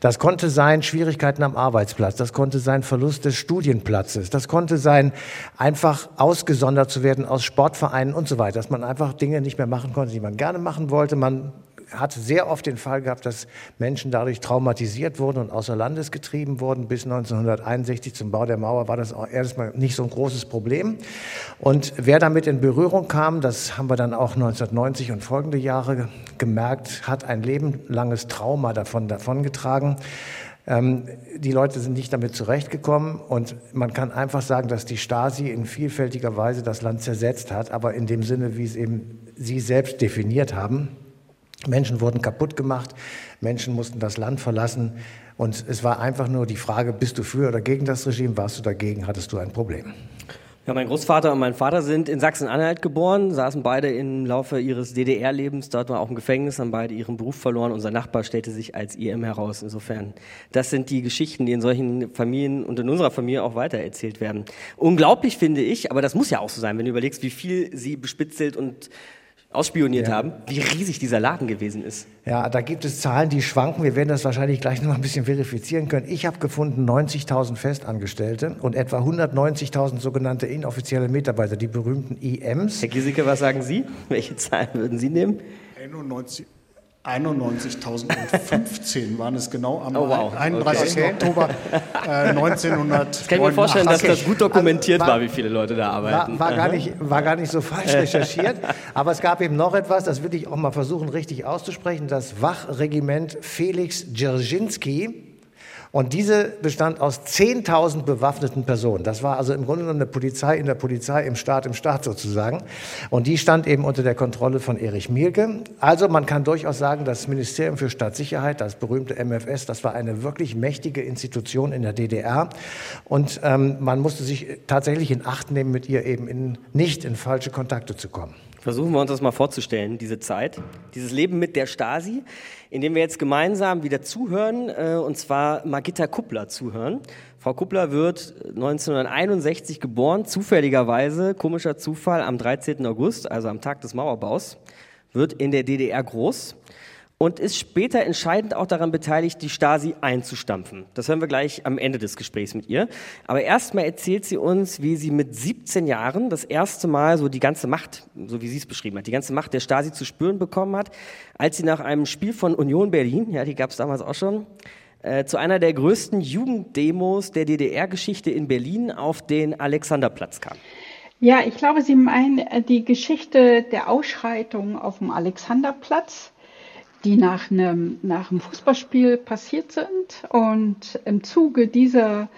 Das konnte sein Schwierigkeiten am Arbeitsplatz. Das konnte sein Verlust des Studienplatzes. Das konnte sein einfach ausgesondert zu werden aus Sportvereinen und so weiter. Dass man einfach Dinge nicht mehr machen konnte, die man gerne machen wollte. Man hat sehr oft den Fall gehabt, dass Menschen dadurch traumatisiert wurden und außer Landes getrieben wurden. Bis 1961 zum Bau der Mauer war das auch erstmal nicht so ein großes Problem. Und wer damit in Berührung kam, das haben wir dann auch 1990 und folgende Jahre gemerkt, hat ein lebenlanges Trauma davon davongetragen. Ähm, die Leute sind nicht damit zurechtgekommen und man kann einfach sagen, dass die Stasi in vielfältiger Weise das Land zersetzt hat, aber in dem Sinne, wie es eben sie selbst definiert haben. Menschen wurden kaputt gemacht, Menschen mussten das Land verlassen und es war einfach nur die Frage, bist du für oder gegen das Regime, warst du dagegen, hattest du ein Problem. Ja, mein Großvater und mein Vater sind in Sachsen-Anhalt geboren, saßen beide im Laufe ihres DDR-Lebens, dort war auch im Gefängnis, haben beide ihren Beruf verloren. Unser Nachbar stellte sich als IM heraus. Insofern, das sind die Geschichten, die in solchen Familien und in unserer Familie auch weitererzählt werden. Unglaublich finde ich, aber das muss ja auch so sein, wenn du überlegst, wie viel sie bespitzelt und ausspioniert ja. haben, wie riesig dieser Laden gewesen ist. Ja, da gibt es Zahlen, die schwanken. Wir werden das wahrscheinlich gleich noch ein bisschen verifizieren können. Ich habe gefunden 90.000 Festangestellte und etwa 190.000 sogenannte inoffizielle Mitarbeiter, die berühmten IMs. Herr Giesecke, was sagen Sie? Welche Zahlen würden Sie nehmen? 91. 91.015 waren es genau am oh, wow. 31. Okay. Oktober äh, 1900. Ich kann mir vorstellen, dass das gut dokumentiert also, war, war, wie viele Leute da arbeiten. War, war, gar nicht, war gar nicht so falsch recherchiert. aber es gab eben noch etwas, das will ich auch mal versuchen richtig auszusprechen, das Wachregiment Felix Dzerzhinsky und diese bestand aus 10.000 bewaffneten Personen. Das war also im Grunde genommen eine Polizei in der Polizei, im Staat im Staat sozusagen. Und die stand eben unter der Kontrolle von Erich Mielke. Also man kann durchaus sagen, das Ministerium für Staatssicherheit, das berühmte MFS, das war eine wirklich mächtige Institution in der DDR. Und ähm, man musste sich tatsächlich in Acht nehmen, mit ihr eben in, nicht in falsche Kontakte zu kommen. Versuchen wir uns das mal vorzustellen, diese Zeit, dieses Leben mit der Stasi, in dem wir jetzt gemeinsam wieder zuhören, äh, und zwar Magitta Kuppler zuhören. Frau Kuppler wird 1961 geboren, zufälligerweise, komischer Zufall, am 13. August, also am Tag des Mauerbaus, wird in der DDR groß und ist später entscheidend auch daran beteiligt, die Stasi einzustampfen. Das hören wir gleich am Ende des Gesprächs mit ihr. Aber erstmal erzählt sie uns, wie sie mit 17 Jahren das erste Mal so die ganze Macht, so wie sie es beschrieben hat, die ganze Macht der Stasi zu spüren bekommen hat, als sie nach einem Spiel von Union Berlin, ja, die gab es damals auch schon, äh, zu einer der größten Jugenddemos der DDR-Geschichte in Berlin auf den Alexanderplatz kam. Ja, ich glaube, Sie meinen äh, die Geschichte der Ausschreitung auf dem Alexanderplatz die nach einem, nach einem Fußballspiel passiert sind. Und im Zuge dieser,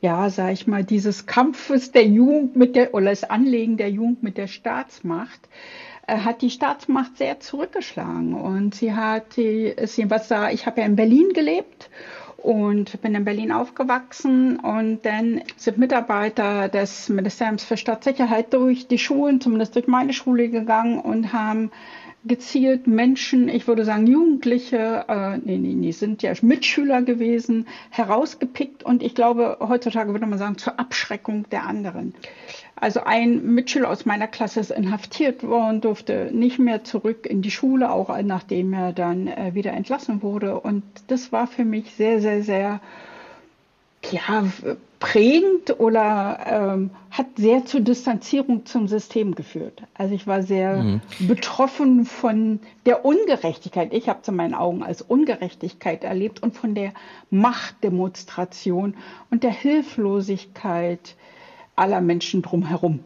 ja, sag ich mal, dieses Kampfes der Jugend mit der, oder das Anlegen der Jugend mit der Staatsmacht, äh, hat die Staatsmacht sehr zurückgeschlagen und sie hat sie was da, ich habe ja in Berlin gelebt und bin in Berlin aufgewachsen und dann sind Mitarbeiter des Ministeriums für Staatssicherheit durch die Schulen, zumindest durch meine Schule gegangen und haben gezielt Menschen, ich würde sagen Jugendliche, äh, nee, nee, nee, sind ja Mitschüler gewesen, herausgepickt und ich glaube, heutzutage würde man sagen, zur Abschreckung der anderen. Also ein Mitschüler aus meiner Klasse ist inhaftiert worden, durfte nicht mehr zurück in die Schule, auch nachdem er dann äh, wieder entlassen wurde. Und das war für mich sehr, sehr, sehr ja, prägend oder ähm, hat sehr zur Distanzierung zum System geführt. Also ich war sehr mhm. betroffen von der Ungerechtigkeit. Ich habe in meinen Augen als Ungerechtigkeit erlebt und von der Machtdemonstration und der Hilflosigkeit aller Menschen drumherum.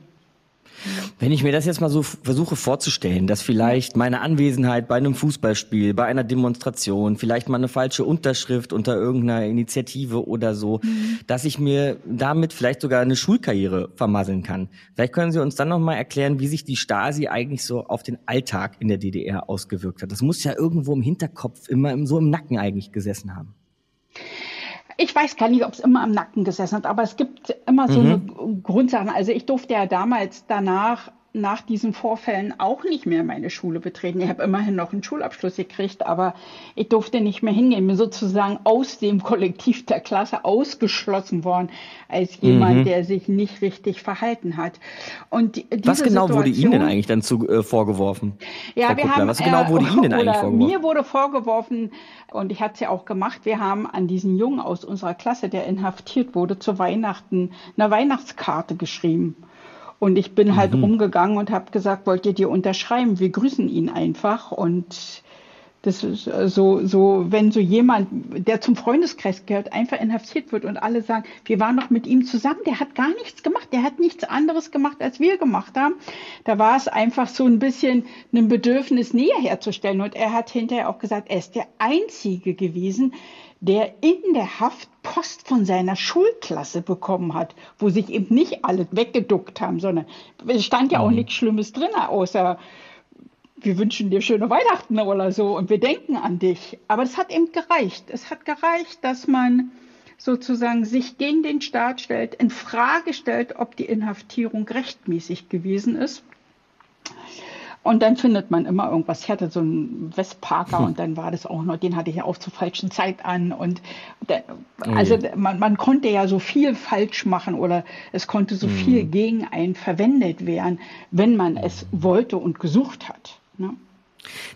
Wenn ich mir das jetzt mal so versuche vorzustellen, dass vielleicht meine Anwesenheit bei einem Fußballspiel, bei einer Demonstration, vielleicht mal eine falsche Unterschrift unter irgendeiner Initiative oder so, mhm. dass ich mir damit vielleicht sogar eine Schulkarriere vermasseln kann. Vielleicht können Sie uns dann noch mal erklären, wie sich die Stasi eigentlich so auf den Alltag in der DDR ausgewirkt hat. Das muss ja irgendwo im Hinterkopf immer so im Nacken eigentlich gesessen haben. Ich weiß gar nicht, ob es immer am Nacken gesessen hat, aber es gibt immer so mhm. eine Grundsache. Also ich durfte ja damals danach nach diesen Vorfällen auch nicht mehr meine Schule betreten. Ich habe immerhin noch einen Schulabschluss gekriegt, aber ich durfte nicht mehr hingehen. Bin sozusagen aus dem Kollektiv der Klasse ausgeschlossen worden als jemand, mhm. der sich nicht richtig verhalten hat. Und die, Was genau Situation, wurde Ihnen denn eigentlich dann zu, äh, vorgeworfen? Ja, wir haben, was genau wurde äh, Ihnen denn eigentlich vorgeworfen? Mir wurde vorgeworfen, und ich hatte es ja auch gemacht, wir haben an diesen Jungen aus unserer Klasse, der inhaftiert wurde, zu Weihnachten eine Weihnachtskarte geschrieben. Und ich bin halt mhm. rumgegangen und habe gesagt, wollt ihr dir unterschreiben? Wir grüßen ihn einfach. Und das ist äh, so, so, wenn so jemand, der zum Freundeskreis gehört, einfach inhaftiert wird und alle sagen, wir waren noch mit ihm zusammen, der hat gar nichts gemacht, der hat nichts anderes gemacht, als wir gemacht haben. Da war es einfach so ein bisschen ein Bedürfnis, Nähe herzustellen. Und er hat hinterher auch gesagt, er ist der Einzige gewesen, der in der Haft Post von seiner Schulklasse bekommen hat, wo sich eben nicht alle weggeduckt haben, sondern es stand ja auch mhm. nichts Schlimmes drin, außer wir wünschen dir schöne Weihnachten oder so und wir denken an dich. Aber es hat eben gereicht. Es hat gereicht, dass man sozusagen sich gegen den Staat stellt, in Frage stellt, ob die Inhaftierung rechtmäßig gewesen ist. Und dann findet man immer irgendwas. Ich hatte so einen Westparker hm. und dann war das auch noch, den hatte ich ja auch zur falschen Zeit an. Und der, also man, man konnte ja so viel falsch machen oder es konnte so hm. viel gegen einen verwendet werden, wenn man es wollte und gesucht hat. Ne?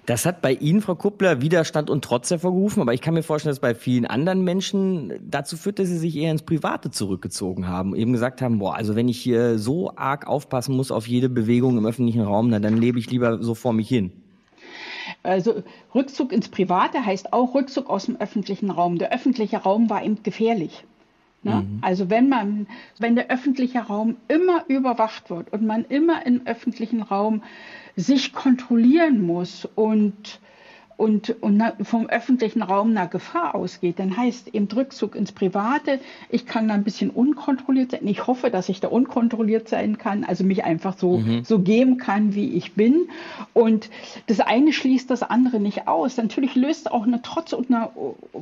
Das hat bei Ihnen, Frau Kuppler, Widerstand und Trotz hervorgerufen, aber ich kann mir vorstellen, dass bei vielen anderen Menschen dazu führt, dass sie sich eher ins Private zurückgezogen haben, eben gesagt haben, boah, also wenn ich hier so arg aufpassen muss auf jede Bewegung im öffentlichen Raum, na, dann lebe ich lieber so vor mich hin. Also Rückzug ins Private heißt auch Rückzug aus dem öffentlichen Raum. Der öffentliche Raum war eben gefährlich. Ne? Mhm. Also wenn man, wenn der öffentliche Raum immer überwacht wird und man immer im öffentlichen Raum sich kontrollieren muss und und, und vom öffentlichen Raum einer Gefahr ausgeht, dann heißt eben Rückzug ins Private, ich kann da ein bisschen unkontrolliert sein. Ich hoffe, dass ich da unkontrolliert sein kann, also mich einfach so, mhm. so geben kann, wie ich bin. Und das eine schließt das andere nicht aus. Natürlich löst auch eine Trotz und eine,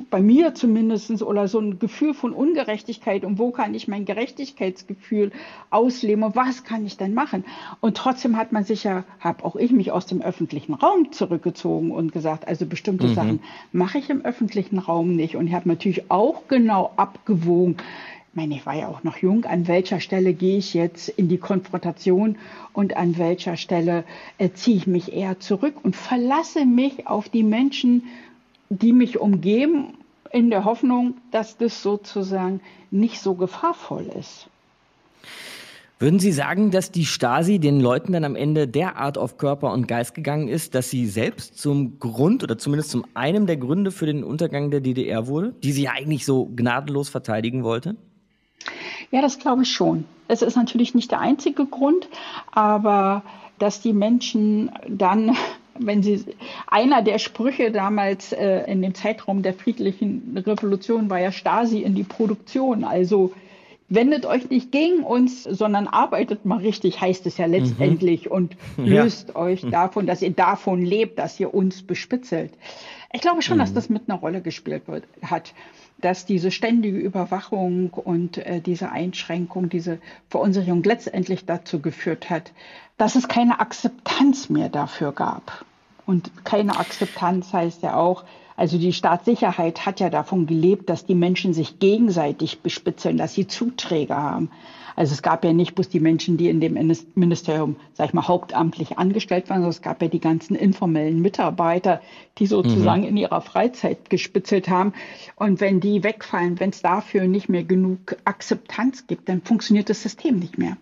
bei mir zumindest, oder so ein Gefühl von Ungerechtigkeit und wo kann ich mein Gerechtigkeitsgefühl ausleben und was kann ich denn machen? Und trotzdem hat man sich ja, habe auch ich mich aus dem öffentlichen Raum zurückgezogen und gesagt, also bestimmte mhm. Sachen mache ich im öffentlichen Raum nicht. Und ich habe natürlich auch genau abgewogen, ich meine, ich war ja auch noch jung, an welcher Stelle gehe ich jetzt in die Konfrontation und an welcher Stelle äh, ziehe ich mich eher zurück und verlasse mich auf die Menschen, die mich umgeben, in der Hoffnung, dass das sozusagen nicht so gefahrvoll ist. Würden Sie sagen, dass die Stasi den Leuten dann am Ende derart auf Körper und Geist gegangen ist, dass sie selbst zum Grund oder zumindest zum einem der Gründe für den Untergang der DDR wurde, die sie ja eigentlich so gnadenlos verteidigen wollte? Ja, das glaube ich schon. Es ist natürlich nicht der einzige Grund, aber dass die Menschen dann wenn sie einer der Sprüche damals äh, in dem Zeitraum der friedlichen Revolution war ja Stasi in die Produktion, also wendet euch nicht gegen uns, sondern arbeitet mal richtig, heißt es ja letztendlich, mhm. und löst ja. euch davon, dass ihr davon lebt, dass ihr uns bespitzelt. Ich glaube schon, mhm. dass das mit einer Rolle gespielt wird, hat, dass diese ständige Überwachung und äh, diese Einschränkung, diese Verunsicherung letztendlich dazu geführt hat, dass es keine Akzeptanz mehr dafür gab. Und keine Akzeptanz heißt ja auch, also die Staatssicherheit hat ja davon gelebt, dass die Menschen sich gegenseitig bespitzeln, dass sie Zuträger haben. Also es gab ja nicht bloß die Menschen, die in dem Ministerium, sag ich mal, hauptamtlich angestellt waren, sondern es gab ja die ganzen informellen Mitarbeiter, die sozusagen mhm. in ihrer Freizeit gespitzelt haben. Und wenn die wegfallen, wenn es dafür nicht mehr genug Akzeptanz gibt, dann funktioniert das System nicht mehr.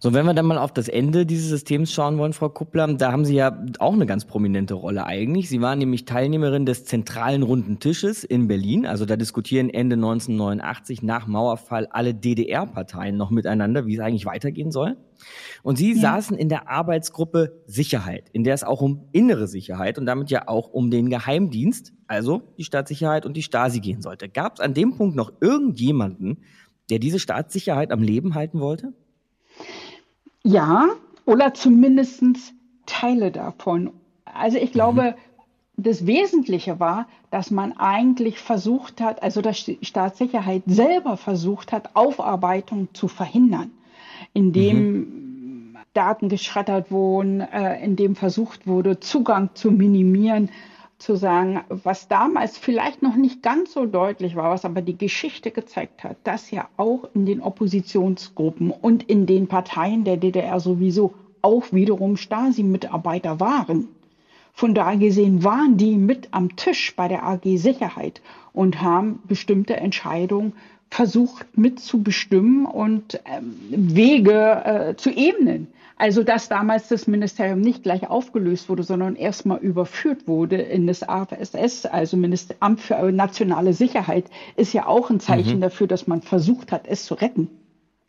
So, wenn wir dann mal auf das Ende dieses Systems schauen wollen, Frau Kuppler, da haben Sie ja auch eine ganz prominente Rolle eigentlich. Sie waren nämlich Teilnehmerin des zentralen runden Tisches in Berlin. Also da diskutieren Ende 1989 nach Mauerfall alle DDR-Parteien noch miteinander, wie es eigentlich weitergehen soll. Und Sie ja. saßen in der Arbeitsgruppe Sicherheit, in der es auch um innere Sicherheit und damit ja auch um den Geheimdienst, also die Staatssicherheit und die Stasi gehen sollte. Gab es an dem Punkt noch irgendjemanden, der diese Staatssicherheit am Leben halten wollte? Ja, oder zumindest Teile davon. Also ich glaube, mhm. das Wesentliche war, dass man eigentlich versucht hat, also dass die Staatssicherheit selber versucht hat, Aufarbeitung zu verhindern, indem mhm. Daten geschreddert wurden, äh, indem versucht wurde, Zugang zu minimieren zu sagen, was damals vielleicht noch nicht ganz so deutlich war, was aber die Geschichte gezeigt hat, dass ja auch in den Oppositionsgruppen und in den Parteien der DDR sowieso auch wiederum Stasi-Mitarbeiter waren. Von daher gesehen waren die mit am Tisch bei der AG Sicherheit und haben bestimmte Entscheidungen versucht mitzubestimmen und ähm, Wege äh, zu ebnen. Also dass damals das Ministerium nicht gleich aufgelöst wurde, sondern erstmal überführt wurde in das AFSS, also Ministeramt für nationale Sicherheit, ist ja auch ein Zeichen mhm. dafür, dass man versucht hat, es zu retten.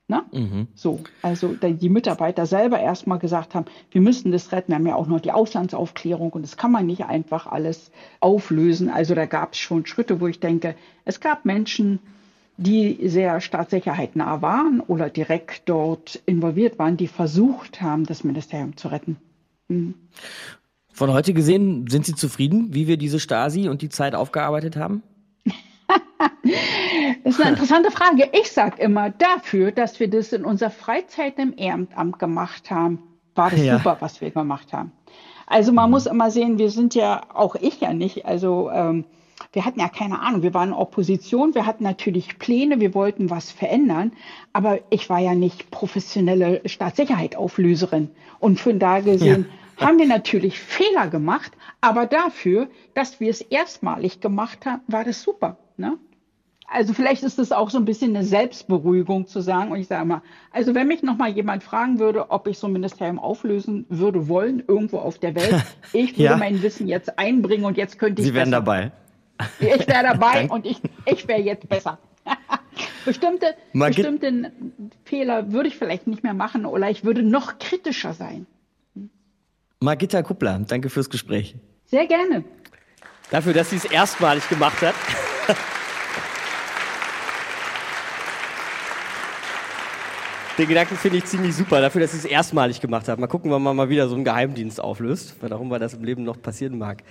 Na? Mhm. So, also die Mitarbeiter selber erstmal gesagt haben, wir müssen das retten. Wir haben ja auch noch die Auslandsaufklärung und das kann man nicht einfach alles auflösen. Also da gab es schon Schritte, wo ich denke, es gab Menschen, die sehr staatssicherheitnah waren oder direkt dort involviert waren, die versucht haben, das Ministerium zu retten. Mhm. Von heute gesehen, sind Sie zufrieden, wie wir diese Stasi und die Zeit aufgearbeitet haben? das ist eine interessante Frage. Ich sage immer, dafür, dass wir das in unserer Freizeit im Ehrenamt gemacht haben, war das ja. super, was wir gemacht haben. Also man mhm. muss immer sehen, wir sind ja, auch ich ja nicht, also ähm, wir hatten ja keine Ahnung, wir waren Opposition, wir hatten natürlich Pläne, wir wollten was verändern, aber ich war ja nicht professionelle Staatssicherheitsauflöserin. Und von da gesehen ja. haben wir natürlich Fehler gemacht, aber dafür, dass wir es erstmalig gemacht haben, war das super. Ne? Also vielleicht ist es auch so ein bisschen eine Selbstberuhigung zu sagen, und ich sage mal, also wenn mich noch mal jemand fragen würde, ob ich so ein Ministerium auflösen würde wollen, irgendwo auf der Welt, ich würde ja. mein Wissen jetzt einbringen und jetzt könnte ich. Sie wären dabei. Ich wäre dabei und ich, ich wäre jetzt besser. bestimmte, bestimmte Fehler würde ich vielleicht nicht mehr machen oder ich würde noch kritischer sein. Margitta Kuppler, danke fürs Gespräch. Sehr gerne. Dafür, dass sie es erstmalig gemacht hat. Den Gedanken finde ich ziemlich super, dafür, dass sie es erstmalig gemacht hat. Mal gucken, wann man mal wieder so einen Geheimdienst auflöst, warum das im Leben noch passieren mag.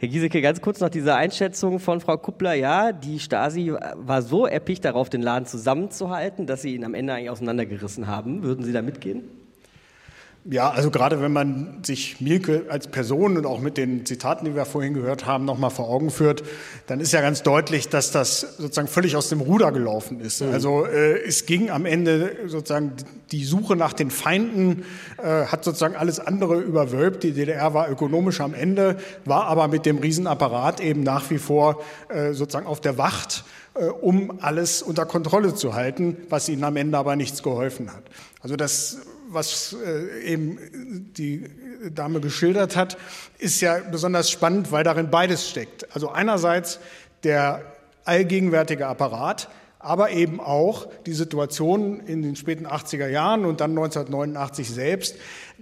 Herr Giesecke, ganz kurz noch diese Einschätzung von Frau Kuppler. Ja, die Stasi war so erpicht darauf, den Laden zusammenzuhalten, dass sie ihn am Ende eigentlich auseinandergerissen haben. Würden Sie da mitgehen? Ja, also gerade wenn man sich Mielke als Person und auch mit den Zitaten, die wir vorhin gehört haben, nochmal vor Augen führt, dann ist ja ganz deutlich, dass das sozusagen völlig aus dem Ruder gelaufen ist. Mhm. Also äh, es ging am Ende sozusagen die Suche nach den Feinden, äh, hat sozusagen alles andere überwölbt. Die DDR war ökonomisch am Ende, war aber mit dem Riesenapparat eben nach wie vor äh, sozusagen auf der Wacht äh, um alles unter Kontrolle zu halten, was ihnen am Ende aber nichts geholfen hat. Also das was äh, eben die Dame geschildert hat, ist ja besonders spannend, weil darin beides steckt. Also einerseits der allgegenwärtige Apparat, aber eben auch die Situation in den späten 80er Jahren und dann 1989 selbst,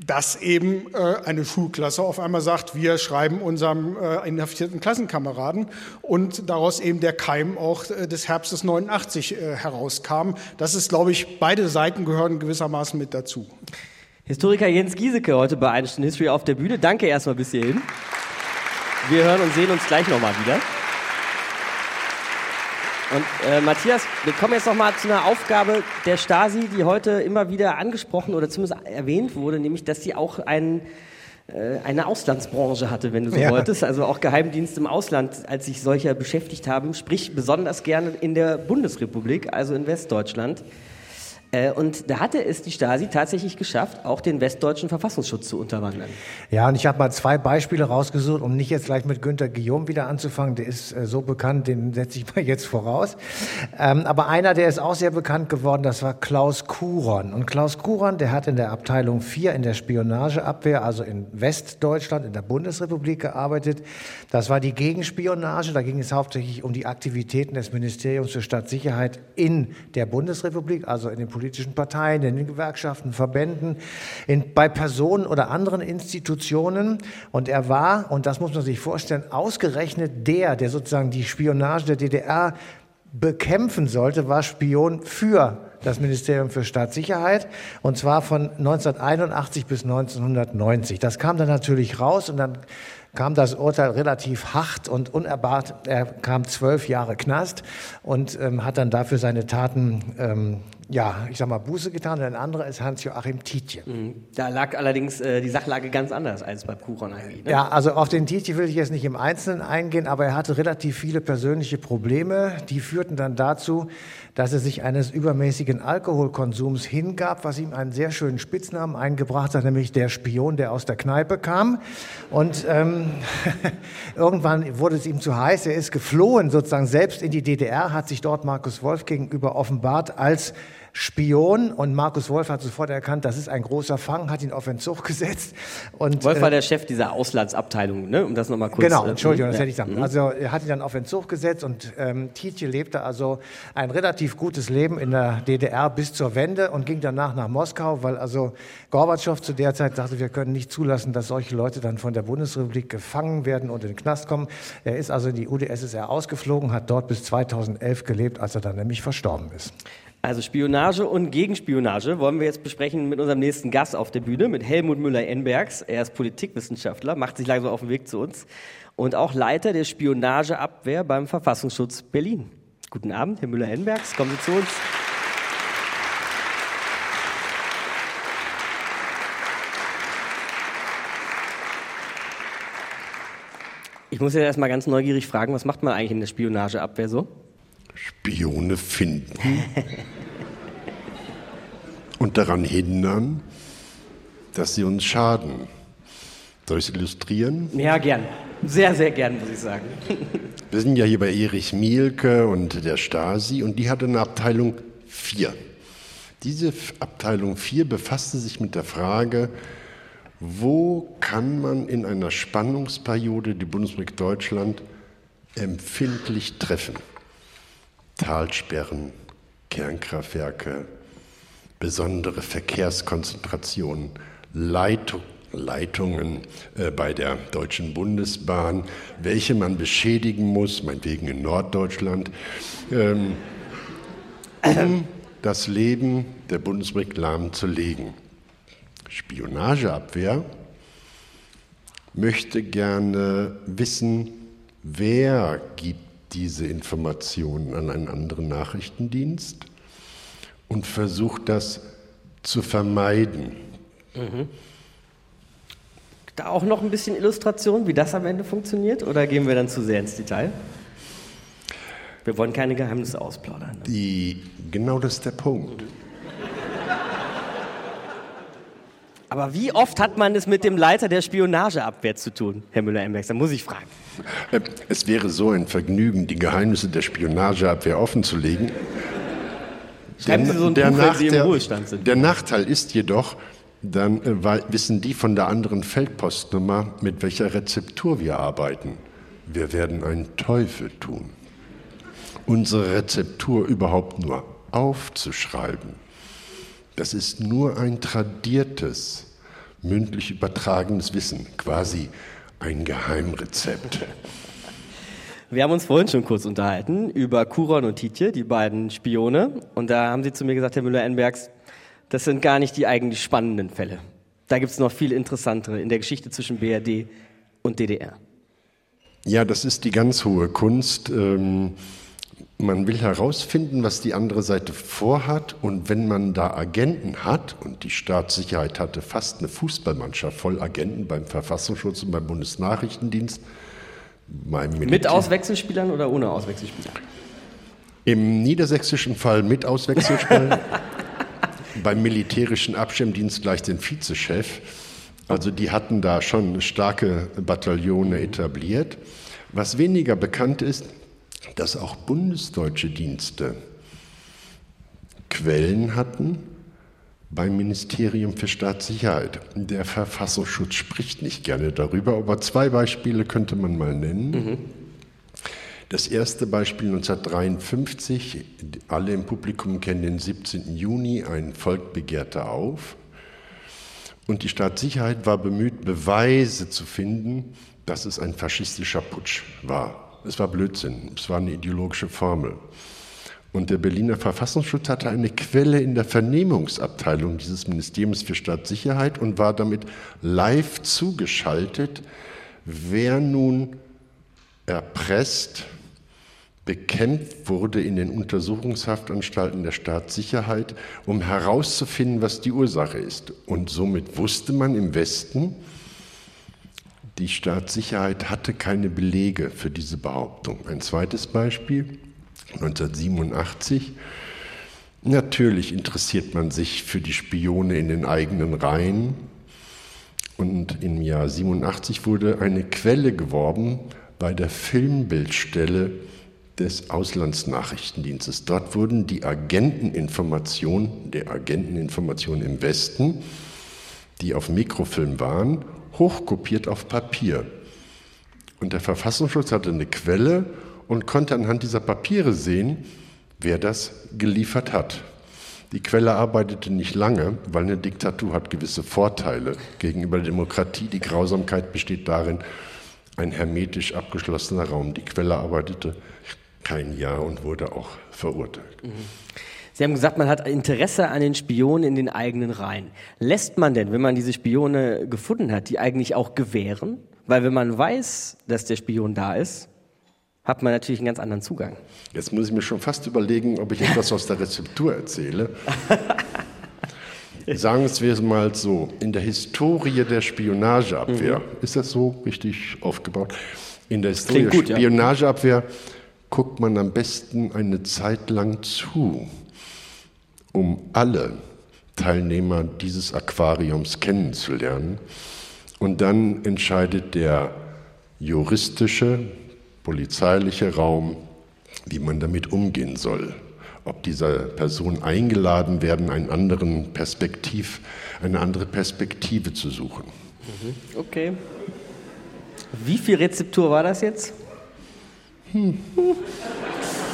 dass eben äh, eine Schulklasse auf einmal sagt, wir schreiben unserem äh, inhaftierten Klassenkameraden und daraus eben der Keim auch äh, des Herbstes 89 äh, herauskam. Das ist, glaube ich, beide Seiten gehören gewissermaßen mit dazu. Historiker Jens Giesecke heute bei Einstein History auf der Bühne. Danke erstmal bis hierhin. Wir hören und sehen uns gleich nochmal wieder. Und äh, Matthias, wir kommen jetzt noch mal zu einer Aufgabe der Stasi, die heute immer wieder angesprochen oder zumindest erwähnt wurde, nämlich, dass sie auch ein, äh, eine Auslandsbranche hatte, wenn du so ja. wolltest. Also auch Geheimdienst im Ausland, als sich solcher beschäftigt haben, sprich besonders gerne in der Bundesrepublik, also in Westdeutschland. Äh, und da hatte es die Stasi tatsächlich geschafft, auch den westdeutschen Verfassungsschutz zu unterwandern. Ja, und ich habe mal zwei Beispiele rausgesucht, um nicht jetzt gleich mit Günter Guillaume wieder anzufangen. Der ist äh, so bekannt, den setze ich mal jetzt voraus. Ähm, aber einer, der ist auch sehr bekannt geworden, das war Klaus Kuron. Und Klaus Kuron, der hat in der Abteilung 4 in der Spionageabwehr, also in Westdeutschland, in der Bundesrepublik gearbeitet. Das war die Gegenspionage. Da ging es hauptsächlich um die Aktivitäten des Ministeriums für Staatssicherheit in der Bundesrepublik, also in den politischen Parteien, in den Gewerkschaften, Verbänden, in, bei Personen oder anderen Institutionen. Und er war, und das muss man sich vorstellen, ausgerechnet der, der sozusagen die Spionage der DDR bekämpfen sollte, war Spion für das Ministerium für Staatssicherheit und zwar von 1981 bis 1990. Das kam dann natürlich raus und dann kam das Urteil relativ hart und unerbarrt. Er kam zwölf Jahre Knast und ähm, hat dann dafür seine Taten ähm, ja, ich sag mal, Buße getan und ein anderer ist Hans-Joachim Tietje. Mhm. Da lag allerdings äh, die Sachlage ganz anders als bei Kuron eigentlich. Ne? Ja, also auf den Tietje will ich jetzt nicht im Einzelnen eingehen, aber er hatte relativ viele persönliche Probleme. Die führten dann dazu, dass er sich eines übermäßigen Alkoholkonsums hingab, was ihm einen sehr schönen Spitznamen eingebracht hat, nämlich der Spion, der aus der Kneipe kam. Und ähm, irgendwann wurde es ihm zu heiß. Er ist geflohen, sozusagen selbst in die DDR, hat sich dort Markus Wolf gegenüber offenbart als Spion und Markus Wolf hat sofort erkannt, das ist ein großer Fang, hat ihn auf Entzug gesetzt. Und, Wolf war äh, der Chef dieser Auslandsabteilung, ne? um das nochmal kurz Genau, äh, Entschuldigung, das hätte ich sagen. Mhm. Also er hat ihn dann auf Entzug gesetzt und ähm, Tietje lebte also ein relativ gutes Leben in der DDR bis zur Wende und ging danach nach Moskau, weil also Gorbatschow zu der Zeit dachte, wir können nicht zulassen, dass solche Leute dann von der Bundesrepublik gefangen werden und in den Knast kommen. Er ist also in die UdSSR ausgeflogen, hat dort bis 2011 gelebt, als er dann nämlich verstorben ist. Also Spionage und Gegenspionage wollen wir jetzt besprechen mit unserem nächsten Gast auf der Bühne, mit Helmut Müller-Enbergs. Er ist Politikwissenschaftler, macht sich langsam auf den Weg zu uns und auch Leiter der Spionageabwehr beim Verfassungsschutz Berlin. Guten Abend, Herr Müller-Enbergs, kommen Sie zu uns. Ich muss ja erstmal ganz neugierig fragen, was macht man eigentlich in der Spionageabwehr so? Spione finden und daran hindern, dass sie uns schaden. Soll ich es illustrieren? Ja, gern. Sehr, sehr gern, muss ich sagen. Wir sind ja hier bei Erich Mielke und der Stasi und die hatte eine Abteilung 4. Diese Abteilung 4 befasste sich mit der Frage, wo kann man in einer Spannungsperiode die Bundesrepublik Deutschland empfindlich treffen? Talsperren, Kernkraftwerke, besondere Verkehrskonzentrationen, Leitung, Leitungen äh, bei der Deutschen Bundesbahn, welche man beschädigen muss, meinetwegen in Norddeutschland, ähm, um das Leben der Bundesrepublik lahmzulegen. Spionageabwehr möchte gerne wissen, wer gibt diese Informationen an einen anderen Nachrichtendienst und versucht das zu vermeiden. Mhm. Da auch noch ein bisschen Illustration, wie das am Ende funktioniert, oder gehen wir dann zu sehr ins Detail? Wir wollen keine Geheimnisse ausplaudern. Ne? Die, genau das ist der Punkt. Aber wie oft hat man es mit dem Leiter der Spionageabwehr zu tun, Herr Müller-Embergs? Da muss ich fragen. Äh, es wäre so ein Vergnügen, die Geheimnisse der Spionageabwehr offenzulegen. Schreiben Sie so ein der, Buch, wenn Sie im Ruhestand sind. Der Nachteil ist jedoch, dann äh, wissen die von der anderen Feldpostnummer, mit welcher Rezeptur wir arbeiten. Wir werden einen Teufel tun. unsere Rezeptur überhaupt nur aufzuschreiben. Das ist nur ein tradiertes, mündlich übertragenes Wissen, quasi ein Geheimrezept. Wir haben uns vorhin schon kurz unterhalten über Kuron und Tietje, die beiden Spione. Und da haben Sie zu mir gesagt, Herr Müller-Enbergs, das sind gar nicht die eigentlich spannenden Fälle. Da gibt es noch viel interessantere in der Geschichte zwischen BRD und DDR. Ja, das ist die ganz hohe Kunst. Ähm, man will herausfinden, was die andere Seite vorhat. Und wenn man da Agenten hat, und die Staatssicherheit hatte fast eine Fußballmannschaft voll Agenten beim Verfassungsschutz und beim Bundesnachrichtendienst, mit Auswechselspielern oder ohne Auswechselspieler? Im niedersächsischen Fall mit Auswechselspielern. beim militärischen Abschirmdienst gleich den Vizechef. Also die hatten da schon starke Bataillone etabliert. Was weniger bekannt ist, dass auch bundesdeutsche Dienste Quellen hatten beim Ministerium für Staatssicherheit. Der Verfassungsschutz spricht nicht gerne darüber, aber zwei Beispiele könnte man mal nennen. Mhm. Das erste Beispiel 1953, alle im Publikum kennen den 17. Juni, ein Volk begehrte auf. Und die Staatssicherheit war bemüht, Beweise zu finden, dass es ein faschistischer Putsch war. Es war Blödsinn, es war eine ideologische Formel. Und der Berliner Verfassungsschutz hatte eine Quelle in der Vernehmungsabteilung dieses Ministeriums für Staatssicherheit und war damit live zugeschaltet, wer nun erpresst, bekämpft wurde in den Untersuchungshaftanstalten der Staatssicherheit, um herauszufinden, was die Ursache ist. Und somit wusste man im Westen, die Staatssicherheit hatte keine Belege für diese Behauptung. Ein zweites Beispiel, 1987. Natürlich interessiert man sich für die Spione in den eigenen Reihen. Und im Jahr 87 wurde eine Quelle geworben bei der Filmbildstelle des Auslandsnachrichtendienstes. Dort wurden die Agenteninformationen der Agenteninformationen im Westen, die auf Mikrofilm waren, hochkopiert auf Papier. Und der Verfassungsschutz hatte eine Quelle und konnte anhand dieser Papiere sehen, wer das geliefert hat. Die Quelle arbeitete nicht lange, weil eine Diktatur hat gewisse Vorteile gegenüber der Demokratie. Die Grausamkeit besteht darin, ein hermetisch abgeschlossener Raum. Die Quelle arbeitete kein Jahr und wurde auch verurteilt. Mhm. Sie haben gesagt, man hat Interesse an den Spionen in den eigenen Reihen. Lässt man denn, wenn man diese Spione gefunden hat, die eigentlich auch gewähren? Weil wenn man weiß, dass der Spion da ist, hat man natürlich einen ganz anderen Zugang. Jetzt muss ich mir schon fast überlegen, ob ich etwas aus der Rezeptur erzähle. Sagen wir es mal so, in der Historie der Spionageabwehr, mhm. ist das so richtig aufgebaut? In der Historie der Spionageabwehr ja guckt man am besten eine Zeit lang zu, um alle Teilnehmer dieses Aquariums kennenzulernen. Und dann entscheidet der juristische, polizeiliche Raum, wie man damit umgehen soll. Ob dieser Person eingeladen werden, einen anderen Perspektiv, eine andere Perspektive zu suchen. Mhm. Okay. Wie viel Rezeptur war das jetzt? Hm.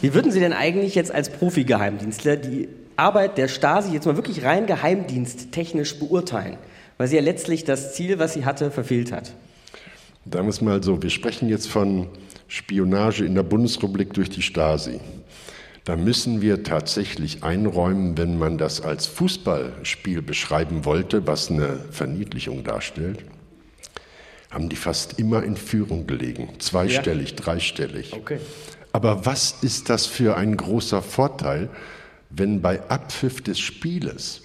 Wie würden Sie denn eigentlich jetzt als Profi-Geheimdienstler die Arbeit der Stasi jetzt mal wirklich rein geheimdiensttechnisch beurteilen? Weil sie ja letztlich das Ziel, was sie hatte, verfehlt hat. Da muss mal so, wir sprechen jetzt von Spionage in der Bundesrepublik durch die Stasi. Da müssen wir tatsächlich einräumen, wenn man das als Fußballspiel beschreiben wollte, was eine Verniedlichung darstellt, haben die fast immer in Führung gelegen. Zweistellig, ja. dreistellig. Okay. Aber was ist das für ein großer Vorteil, wenn bei Abpfiff des Spieles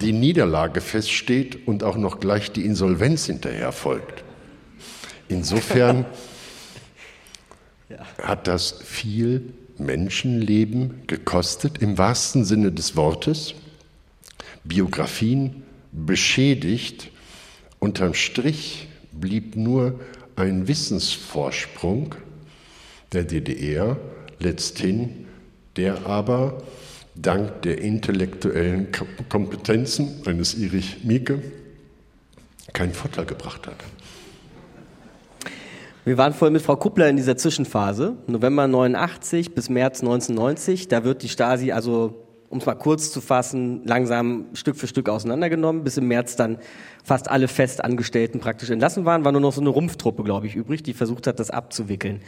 die Niederlage feststeht und auch noch gleich die Insolvenz hinterher folgt? Insofern ja. hat das viel Menschenleben gekostet, im wahrsten Sinne des Wortes, Biografien beschädigt Unterm Strich blieb nur ein Wissensvorsprung der DDR letzthin, der aber dank der intellektuellen Kompetenzen eines Erich Mieke keinen Vorteil gebracht hat. Wir waren vorhin mit Frau Kuppler in dieser Zwischenphase, November 89 bis März 1990. Da wird die Stasi also, um es mal kurz zu fassen, langsam Stück für Stück auseinandergenommen, bis im März dann fast alle Festangestellten praktisch entlassen waren. War nur noch so eine Rumpftruppe, glaube ich, übrig, die versucht hat, das abzuwickeln.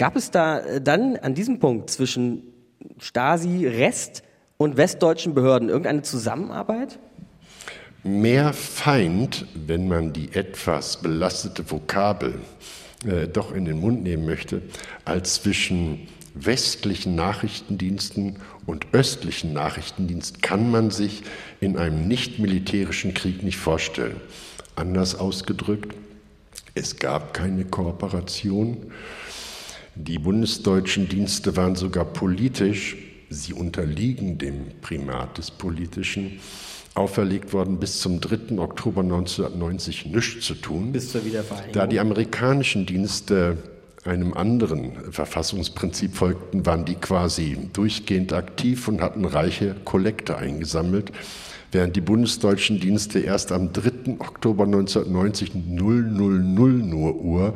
Gab es da äh, dann an diesem Punkt zwischen Stasi, Rest und westdeutschen Behörden irgendeine Zusammenarbeit? Mehr Feind, wenn man die etwas belastete Vokabel äh, doch in den Mund nehmen möchte, als zwischen westlichen Nachrichtendiensten und östlichen Nachrichtendiensten kann man sich in einem nicht militärischen Krieg nicht vorstellen. Anders ausgedrückt, es gab keine Kooperation. Die bundesdeutschen Dienste waren sogar politisch, sie unterliegen dem Primat des Politischen, auferlegt worden, bis zum 3. Oktober 1990 nichts zu tun. Bis zur Wiedervereinigung. Da die amerikanischen Dienste einem anderen Verfassungsprinzip folgten, waren die quasi durchgehend aktiv und hatten reiche Kollekte eingesammelt, während die bundesdeutschen Dienste erst am 3. Oktober 1990 000 nur Uhr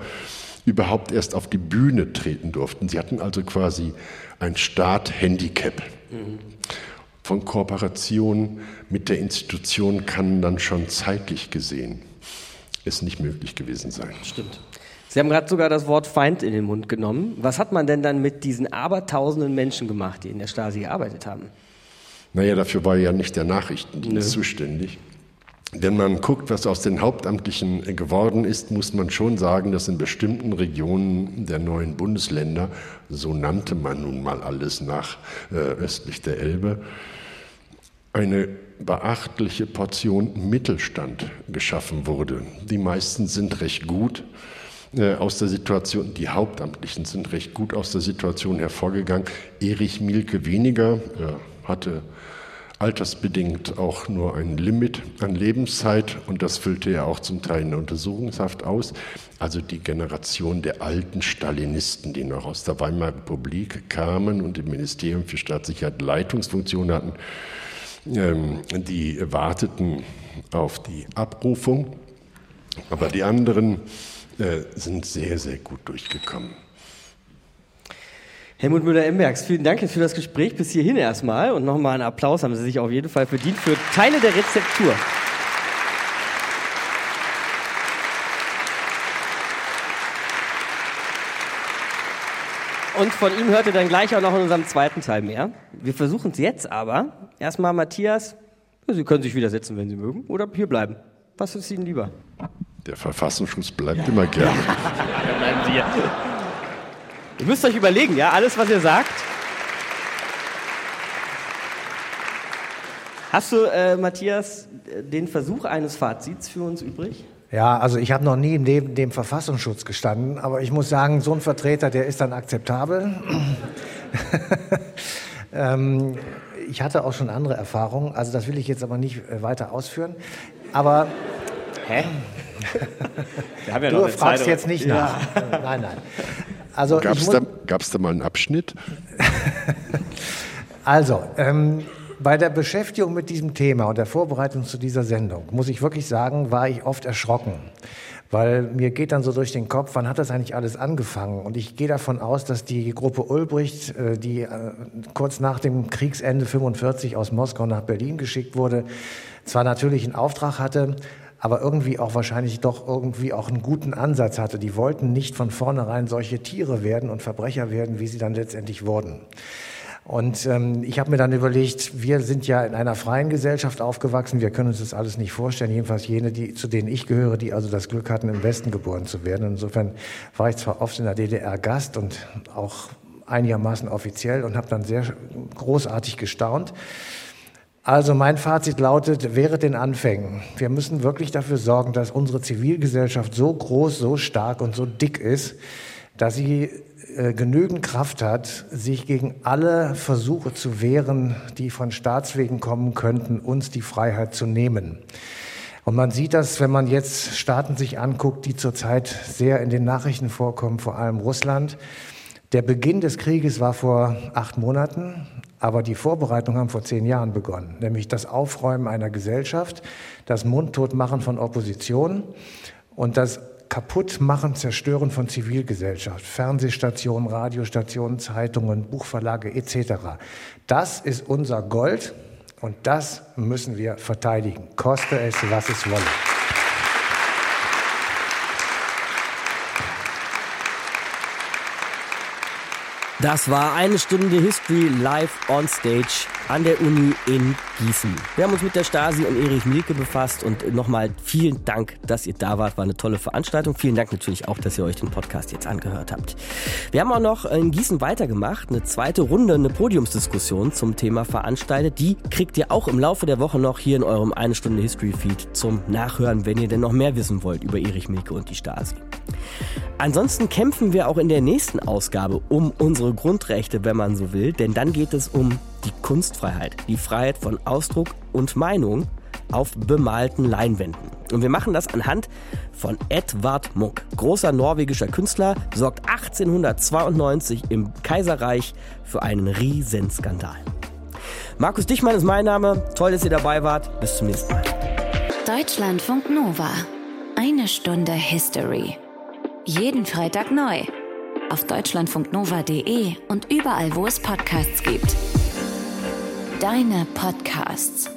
überhaupt erst auf die Bühne treten durften. Sie hatten also quasi ein Staat-Handicap. Mhm von Kooperation mit der Institution kann dann schon zeitlich gesehen es nicht möglich gewesen sein. Stimmt. Sie haben gerade sogar das Wort Feind in den Mund genommen. Was hat man denn dann mit diesen abertausenden Menschen gemacht, die in der Stasi gearbeitet haben? Naja, dafür war ja nicht der Nachrichtendienst Nö. zuständig. Wenn man guckt, was aus den Hauptamtlichen geworden ist, muss man schon sagen, dass in bestimmten Regionen der neuen Bundesländer, so nannte man nun mal alles nach äh, östlich der Elbe, eine beachtliche Portion Mittelstand geschaffen wurde. Die meisten sind recht gut äh, aus der Situation, die Hauptamtlichen sind recht gut aus der Situation hervorgegangen. Erich Mielke weniger, er hatte altersbedingt auch nur ein Limit an Lebenszeit und das füllte er auch zum Teil in der Untersuchungshaft aus. Also die Generation der alten Stalinisten, die noch aus der Weimarer Republik kamen und im Ministerium für Staatssicherheit Leitungsfunktionen hatten, ähm, die warteten auf die Abrufung, aber die anderen äh, sind sehr, sehr gut durchgekommen. Helmut Müller-Embergs, vielen Dank für das Gespräch bis hierhin erstmal und nochmal einen Applaus haben Sie sich auf jeden Fall verdient für Teile der Rezeptur. Und von ihm hört ihr dann gleich auch noch in unserem zweiten Teil mehr. Wir versuchen es jetzt aber. Erstmal Matthias, Sie können sich wieder setzen, wenn Sie mögen, oder hier bleiben. Was ist Ihnen lieber? Der Verfassungsschutz bleibt ja. immer gerne. Dann bleiben Sie hier. Ihr müsst euch überlegen, ja, alles, was ihr sagt. Hast du, äh, Matthias, den Versuch eines Fazits für uns übrig? Ja, also ich habe noch nie neben dem Verfassungsschutz gestanden, aber ich muss sagen, so ein Vertreter, der ist dann akzeptabel. ähm, ich hatte auch schon andere Erfahrungen, also das will ich jetzt aber nicht äh, weiter ausführen. Aber Hä? Du fragst Zeit, jetzt nicht nach. Ja. Nein, nein. Also Gab es da, da mal einen Abschnitt? also, ähm, bei der Beschäftigung mit diesem Thema und der Vorbereitung zu dieser Sendung, muss ich wirklich sagen, war ich oft erschrocken. Weil mir geht dann so durch den Kopf, wann hat das eigentlich alles angefangen? Und ich gehe davon aus, dass die Gruppe Ulbricht, äh, die äh, kurz nach dem Kriegsende 45 aus Moskau nach Berlin geschickt wurde, zwar natürlich einen Auftrag hatte, aber irgendwie auch wahrscheinlich doch irgendwie auch einen guten Ansatz hatte. Die wollten nicht von vornherein solche Tiere werden und Verbrecher werden, wie sie dann letztendlich wurden. Und ähm, ich habe mir dann überlegt, wir sind ja in einer freien Gesellschaft aufgewachsen, wir können uns das alles nicht vorstellen, jedenfalls jene, die, zu denen ich gehöre, die also das Glück hatten, im Westen geboren zu werden. Insofern war ich zwar oft in der DDR Gast und auch einigermaßen offiziell und habe dann sehr großartig gestaunt. Also mein Fazit lautet, während den Anfängen, wir müssen wirklich dafür sorgen, dass unsere Zivilgesellschaft so groß, so stark und so dick ist, dass sie äh, genügend Kraft hat, sich gegen alle Versuche zu wehren, die von Staatswegen kommen könnten, uns die Freiheit zu nehmen. Und man sieht das, wenn man jetzt Staaten sich anguckt, die zurzeit sehr in den Nachrichten vorkommen, vor allem Russland. Der Beginn des Krieges war vor acht Monaten. Aber die Vorbereitungen haben vor zehn Jahren begonnen, nämlich das Aufräumen einer Gesellschaft, das Mundtotmachen von Opposition und das Kaputtmachen, Zerstören von Zivilgesellschaft, Fernsehstationen, Radiostationen, Zeitungen, Buchverlage etc. Das ist unser Gold und das müssen wir verteidigen, koste es, was es wolle. Das war eine Stunde History live on stage an der Uni in Gießen. Wir haben uns mit der Stasi und Erich Mielke befasst und nochmal vielen Dank, dass ihr da wart. War eine tolle Veranstaltung. Vielen Dank natürlich auch, dass ihr euch den Podcast jetzt angehört habt. Wir haben auch noch in Gießen weitergemacht, eine zweite Runde, eine Podiumsdiskussion zum Thema veranstaltet. Die kriegt ihr auch im Laufe der Woche noch hier in eurem eine Stunde History Feed zum Nachhören, wenn ihr denn noch mehr wissen wollt über Erich Mielke und die Stasi. Ansonsten kämpfen wir auch in der nächsten Ausgabe um unsere Grundrechte, wenn man so will, denn dann geht es um die Kunstfreiheit, die Freiheit von Ausdruck und Meinung auf bemalten Leinwänden. Und wir machen das anhand von Edvard Munch. Großer norwegischer Künstler, sorgt 1892 im Kaiserreich für einen Riesenskandal. Markus Dichmann ist mein Name. Toll, dass ihr dabei wart. Bis zum nächsten Mal. Deutschlandfunk Nova. Eine Stunde History. Jeden Freitag neu. Auf deutschlandfunknova.de und überall, wo es Podcasts gibt. Deine Podcasts.